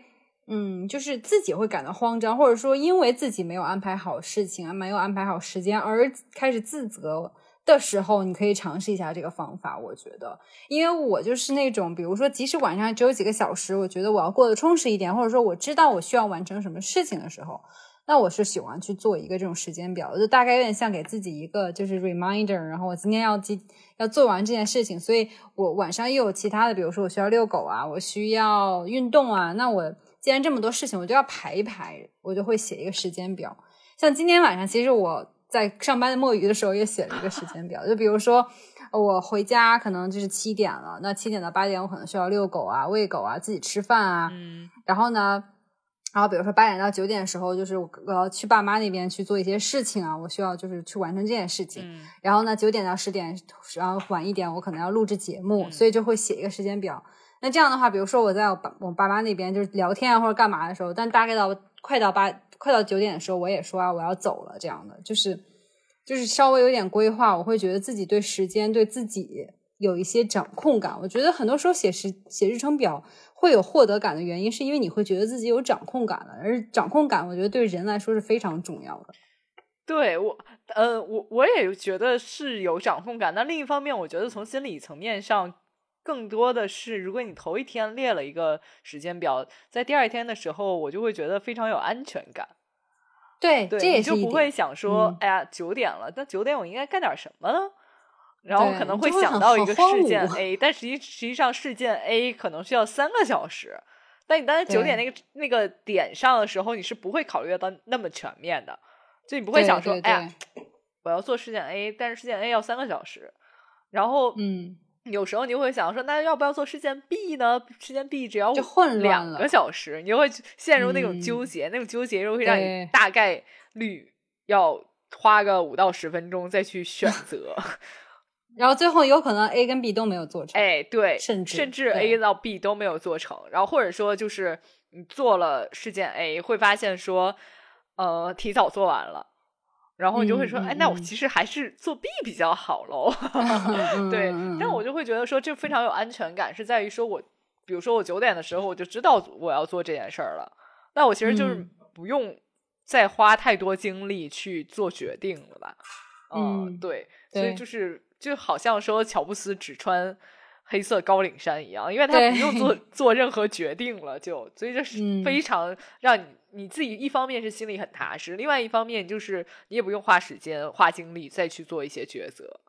A: 嗯，就是自己会感到慌张，或者说因为自己没有安排好事情啊，没有安排好时间而开始自责的时候，你可以尝试一下这个方法。我觉得，因为我就是那种，比如说，即使晚上只有几个小时，我觉得我要过得充实一点，或者说我知道我需要完成什么事情的时候。那我是喜欢去做一个这种时间表，就大概有点像给自己一个就是 reminder，然后我今天要记要做完这件事情，所以我晚上又有其他的，比如说我需要遛狗啊，我需要运动啊，那我既然这么多事情，我就要排一排，我就会写一个时间表。像今天晚上，其实我在上班的摸鱼的时候也写了一个时间表，就比如说我回家可能就是七点了，那七点到八点我可能需要遛狗啊、喂狗啊、自己吃饭啊，
B: 嗯，
A: 然后呢。然后，比如说八点到九点的时候，就是我要去爸妈那边去做一些事情啊，我需要就是去完成这件事情。然后呢，九点到十点，然后晚一点，我可能要录制节目，所以就会写一个时间表。那这样的话，比如说我在我爸我爸妈那边就是聊天啊或者干嘛的时候，但大概到快到八快到九点的时候，我也说啊我要走了，这样的就是就是稍微有点规划，我会觉得自己对时间对自己有一些掌控感。我觉得很多时候写时写日程表。会有获得感的原因，是因为你会觉得自己有掌控感了，而掌控感，我觉得对人来说是非常重要的。
B: 对我，呃，我我也觉得是有掌控感。那另一方面，我觉得从心理层面上，更多的是，如果你头一天列了一个时间表，在第二天的时候，我就会觉得非常有安全感。
A: 对，
B: 对，
A: 这也
B: 就不会想说，哎呀，九点了，那九点我应该干点什么呢？然后可能会想到一个事件 A，但实际实际上事件 A 可能需要三个小时。但你当时九点那个那个点上的时候，你是不会考虑到那么全面的，就你不会想说，哎呀，我要做事件 A，但是事件 A 要三个小时。然后，
A: 嗯，
B: 有时候你会想说，那要不要做事件 B 呢？事件 B 只要
A: 就混
B: 两个小时，你就会陷入那种纠结，那种纠结又会让你大概率要花个五到十分钟再去选择。(laughs)
A: 然后最后有可能 A 跟 B 都没有做成，
B: 哎，对，
A: 甚至
B: 甚至 A 到 B 都没有做成。然后或者说就是你做了事件 A，会发现说，呃，提早做完了，然后你就会说，哎，那我其实还是做 B 比较好喽。(laughs) (laughs) 对，但我就会觉得说，这非常有安全感，是在于说我，比如说我九点的时候我就知道我要做这件事儿了，那我其实就是不用再花太多精力去做决定了吧？
A: 嗯，
B: 对，所以就是。就好像说乔布斯只穿黑色高领衫一样，因为他不用做做任何决定了，就所以这是非常让你你自己一方面是心里很踏实，另外一方面就是你也不用花时间花精力再去做一些抉择。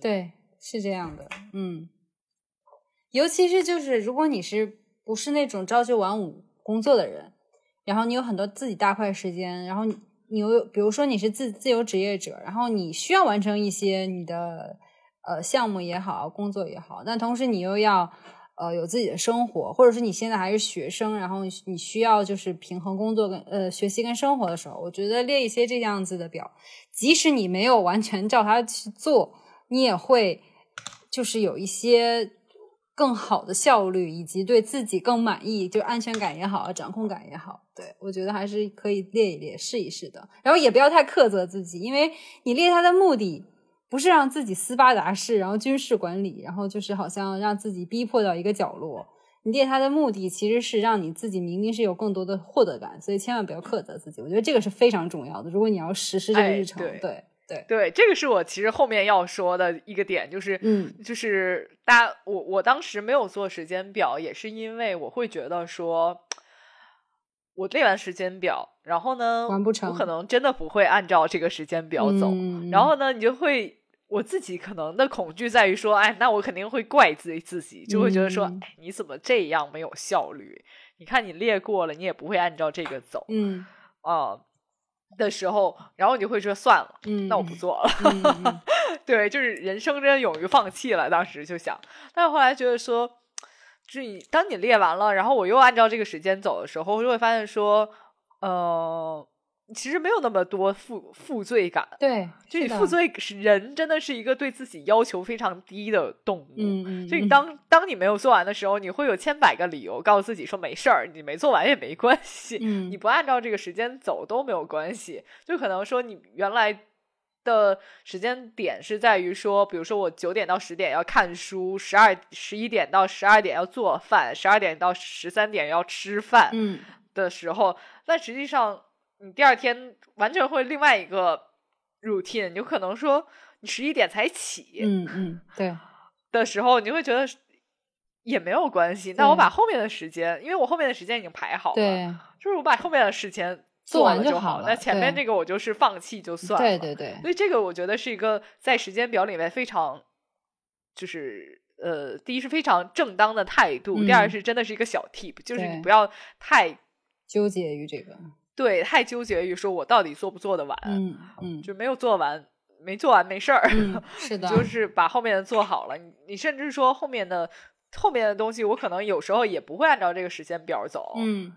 A: 对，是这样的，嗯，尤其是就是如果你是不是那种朝九晚五工作的人，然后你有很多自己大块时间，然后你。你有，比如说你是自自由职业者，然后你需要完成一些你的呃项目也好，工作也好，但同时你又要呃有自己的生活，或者是你现在还是学生，然后你需要就是平衡工作跟呃学习跟生活的时候，我觉得列一些这样子的表，即使你没有完全照它去做，你也会就是有一些。更好的效率，以及对自己更满意，就安全感也好，掌控感也好，对我觉得还是可以列一列，试一试的。然后也不要太苛责自己，因为你列它的目的不是让自己斯巴达式，然后军事管理，然后就是好像让自己逼迫到一个角落。你列它的目的其实是让你自己明明是有更多的获得感，所以千万不要苛责自己。我觉得这个是非常重要的。如果你要实施这个日程，对。对
B: 对，这个是我其实后面要说的一个点，就是，
A: 嗯，
B: 就是大家，我我当时没有做时间表，也是因为我会觉得说，我列完时间表，然后呢，
A: 完不成，
B: 我可能真的不会按照这个时间表走，然后呢，你就会我自己可能的恐惧在于说，哎，那我肯定会怪自己，自己就会觉得说，哎，你怎么这样没有效率？你看你列过了，你也不会按照这个走，
A: 嗯，
B: 啊。的时候，然后你就会说算了，
A: 嗯，
B: 那我不做了。(laughs) 对，就是人生真的勇于放弃了。当时就想，但是后来觉得说，就是你当你列完了，然后我又按照这个时间走的时候，就会发现说，呃，其实没有那么多负负罪感。
A: 对，
B: 就是你负罪是人真的是一个对自己要求非常低的动物。
A: 嗯嗯，
B: 就你
A: 嗯
B: 当当你没有做完的时候，你会有千百个理由告诉自己说没事儿，你没做完也没关系，
A: 嗯
B: 你不按照这个时间走都没有关系。就可能说你原来的时间点是在于说，比如说我九点到十点要看书，十二十一点到十二点要做饭，十二点到十三点要吃饭
A: 嗯
B: 的时候，但实际上你第二天完全会另外一个 routine，有可能说你十一点才起，
A: 嗯嗯，对，(laughs)
B: 的时候，你就会觉得也没有关系。那我把后面的时间，因为我后面的时间已经排好了，
A: 对
B: 就是我把后面的时间
A: 做完
B: 了就
A: 好了
B: 那前面这个我就是放弃就算了。
A: 对对对，
B: 所以这个我觉得是一个在时间表里面非常，就是呃，第一是非常正当的态度，第二
A: 嗯
B: 是真的是一个小 tip，就是你不要太
A: 纠结于这个，
B: 对太纠结于说我到底做不做得完，
A: 嗯嗯
B: 就没有做完，没做完没事儿。
A: 嗯，(laughs) 是的，
B: 就是把后面的做好了。你你甚至说后面的后面的东西，我可能有时候也不会按照这个时间表走。，
A: 嗯，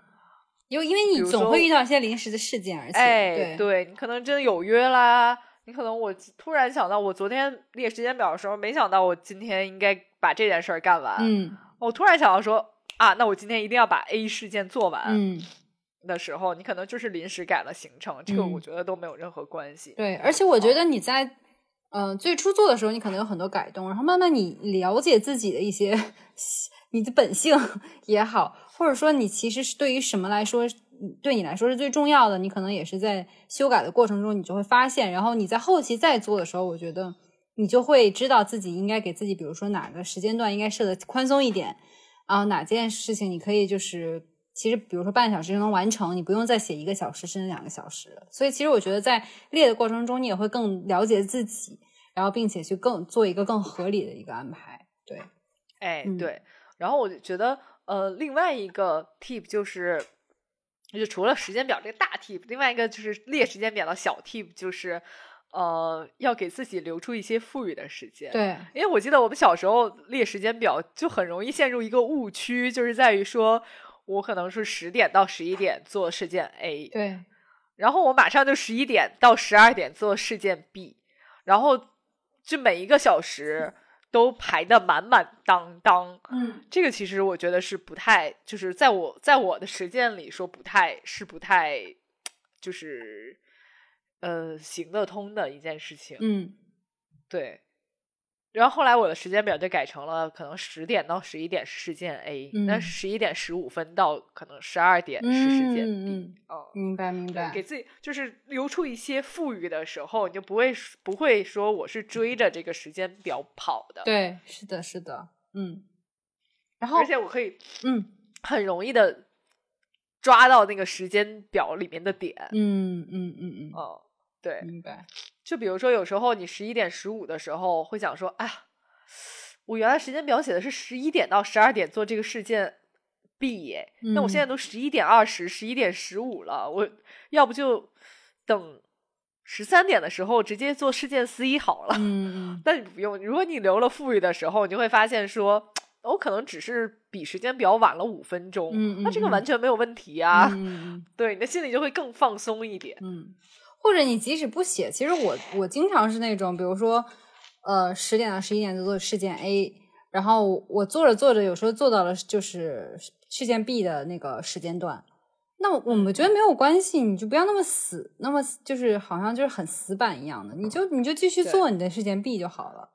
A: 因为因为你总会遇到一些临时的事件，而且
B: 哎，
A: 对
B: 你可能真的有约啦。你可能我突然想到，我昨天列时间表的时候，没想到我今天应该把这件事儿干完。
A: 嗯
B: 我突然想到说啊，那我今天一定要把 A 事件做完
A: 嗯，
B: 的时候，你可能就是临时改了行程，这个
A: 嗯
B: 我觉得都没有任何关系。
A: 对，而且我觉得你在嗯、呃最初做的时候，你可能有很多改动，然后慢慢你了解自己的一些你的本性 (laughs) 也好，或者说你其实是对于什么来说，对你来说是最重要的，你可能也是在修改的过程中，你就会发现，然后你在后期再做的时候，我觉得你就会知道自己应该给自己，比如说哪个时间段应该设的宽松一点，然后哪件事情你可以就是。其实，比如说半个小时就能完成，你不用再写一个小时甚至两个小时。所以，其实我觉得在列的过程中，你也会更了解自己，然后并且去更做一个更合理的一个安排。对，
B: 哎，
A: 嗯
B: 对。然后我就觉得，呃，另外一个 tip 就是，就除了时间表这个大 tip，另外一个就是列时间表的小 tip，就是，呃，要给自己留出一些富裕的时间。，
A: 对，
B: 因为我记得我们小时候列时间表，就很容易陷入一个误区，就是在于说我可能是十点到十一点做事件 A，
A: 对，
B: 然后我马上就十一点到十二点做事件 B，然后就每一个小时 (laughs) 都排的满满当当。
A: 嗯，
B: 这个其实我觉得是不太，就是在我在我的实践里说不太是不太，就是呃行得通的一件事情。
A: 嗯，
B: 对。然后后来我的时间表就改成了，可能十点到十一点是事件 A，那
A: 嗯
B: 十一点十五分到可能十二点是事件 B。
A: 嗯，
B: 哦
A: 明白明白。
B: 给自己就是留出一些富裕的时候，你就不会不会说我是追着这个时间表跑的。，
A: 对，是的，是的，嗯。然后
B: 而，且我可以
A: 嗯
B: 很容易的抓到那个时间表里面的点。
A: 嗯嗯嗯嗯，
B: 哦，对，
A: 明白。
B: 就比如说有时候你十一点十五的时候会想说，哎呀，我原来时间表写的是十一点到十二点做这个事件 B 耶，那我现在
A: 嗯
B: 都十一点二十、十一点十五了，我要不就等十三点的时候直接做事件 C 好了。(laughs)
A: 嗯嗯
B: 但你不用，如果你留了富裕的时候，你就会发现说，我可能只是比时间表晚了五分钟，那这个完全没有问题啊。
A: 嗯
B: 对，你的心里就会更放松一点。
A: 嗯，或者你即使不写，其实我我经常是那种，比如说，呃，十点到十一点做事件 A，然后我做着做着，有时候做到了就是事件 B 的那个时间段。那我们觉得没有关系，你就不要那么死，那么就是好像就是很死板一样的，你就你就继续做你的事件 B 就好了。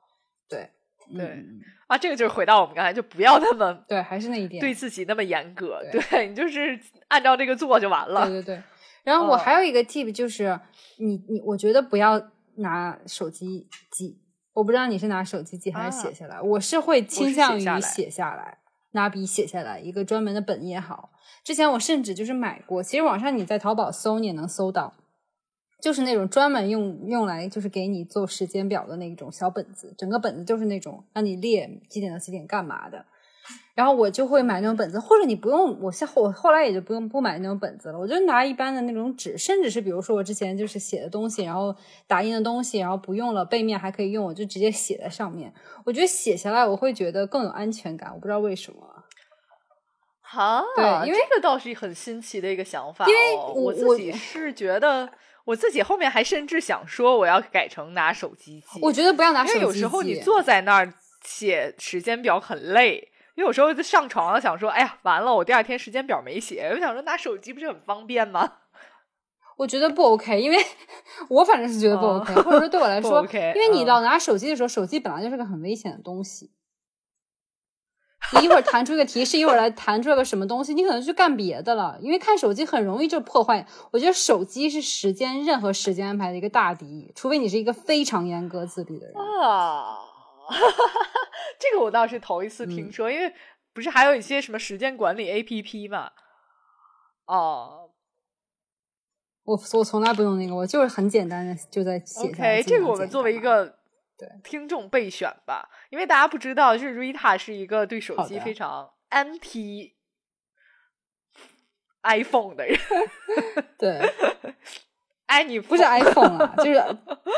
A: 对，
B: 对啊，这个就是回到我们刚才，就不要那么
A: 对，还是那一点，
B: 对自己那么严格，
A: 对
B: 对你就是按照这个做就完了。
A: 对对对。然后我
B: 嗯
A: 还有一个 tip 就是，你你我觉得不要拿手机记，我不知道你是拿手机记还是
B: 啊
A: 写下来，我是会倾向于
B: 写下来，
A: 拿笔写下来一个专门的本也好。之前我甚至就是买过，其实网上你在淘宝搜你也能搜到，就是那种专门用用来就是给你做时间表的那种小本子，整个本子就是那种让你列几点到几点干嘛的。然后我就会买那种本子，或者你不用，我现我后来也就不用不买那种本子了，我就拿一般的那种纸，甚至是比如说我之前就是写的东西，然后打印的东西，然后不用了，背面还可以用，我就直接写在上面。我觉得写下来我会觉得更有安全感，我不知道为什么。
B: 哈，
A: 对因为
B: 这个倒是很新奇的一个想法、哦。
A: 因为我
B: 我自己是觉得，我自己后面还甚至想说，我要改成拿手机记。
A: 我觉得不要拿手机记，
B: 因为有时候你坐在那儿写时间表很累，因为有时候就上床了，想说，哎呀，完了，我第二天时间表没写，我想说拿手机不是很方便吗？(laughs)
A: 我觉得不 OK，因为我反正是觉得不 OK，、或者说对我来 (laughs) 说
B: OK，
A: 因为你
B: 嗯
A: 老拿手机的时候，手机本来就是个很危险的东西。你一会儿弹出一个提示，一会儿来弹出来个什么东西，你可能去干别的了。因为看手机很容易就破坏。我觉得手机是时间任何时间安排的一个大敌，除非你是一个非常严格自律的人。
B: 啊，(laughs) 这个我倒是头一次
A: 嗯
B: 听说，因为不是还有一些什么时间管理 APP 嘛？哦
A: 我我从来不用那个，我就是很简单的就在写
B: ，OK，这个我们作为一个
A: 对
B: 听众备选吧，因为大家不知道，就是 Rita 是一个对手机非常 anti (laughs) iPhone 的人。(laughs)
A: 对，
B: 哎，你
A: 不是 iPhone 啊，就是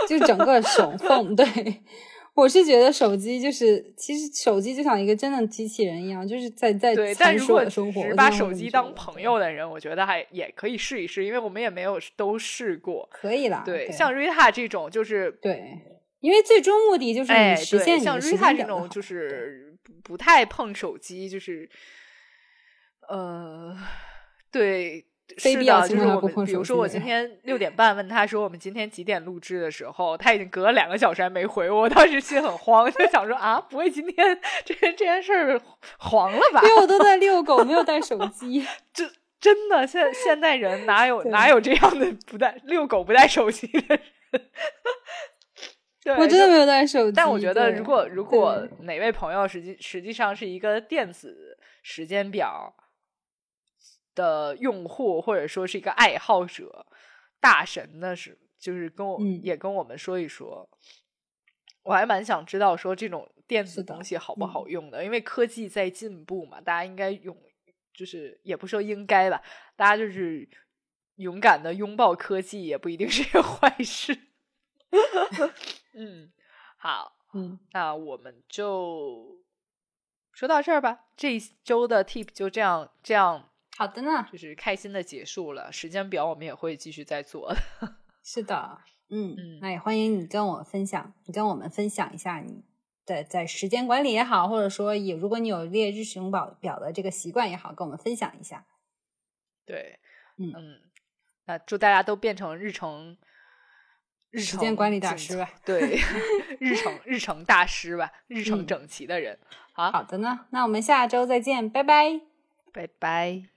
A: 就是整个手 phone。对，我是觉得手机就是，其实手机就像一个真的机器人一样，就是在在
B: 对，但如果只把手机当朋友的人，我觉得还也可以试一试，因为我们也没有都试过。
A: 可以啦。
B: 对，
A: 对
B: 像 Rita 这种就是
A: 对，因为最终目的就是
B: 哎，
A: 你实现
B: 对，像
A: 你的时
B: Rita 这种就是不不太碰手机，就是呃，对，是
A: 非必要
B: 的，就是我们，
A: 情况下不碰
B: 比如说我今天六点半问他说我们今天几点录制的时候，他已经隔了两个小时还没回我，我当时心很慌，就想说啊，不会今天这这件事儿黄了吧？
A: 因为我都在遛狗，没有带手机。(laughs)
B: 这真的，现现代人哪有哪有这样的不带遛狗不带手机的人？(laughs) 对，
A: 我真的没有带手机。
B: 但我觉得，如果如果哪位朋友实际实际上是一个电子时间表的用户，或者说是一个爱好者、大神呢是，就是跟我、
A: 嗯
B: 也跟我们说一说。我还蛮想知道说这种电子东西好不
A: 嗯
B: 好用的，因为科技在进步嘛，大家应该用，就是也不说应该吧，大家就是勇敢的拥抱科技，也不一定是一个 (laughs) 坏事。(laughs) 嗯，好，(laughs)
A: 嗯，
B: 那我们就说到这儿吧。这一周的 tip 就这样，这样
A: 好的呢。
B: 就是开心的结束了。时间表我们也会继续再做的。(laughs)
A: 是的，嗯
B: 嗯
A: 那也欢迎你跟我分享，你跟我们分享一下你的在时间管理也好，或者说有如果你有列日程表表的这个习惯也好，跟我们分享一下。
B: 对，
A: 嗯
B: 那祝大家都变成日程日程
A: 时间管理大师吧。
B: 对，(laughs) 日程日程大师吧，日程
A: 嗯
B: 整齐的人。好，
A: 好的呢，那我们下周再见，拜拜。
B: 拜拜。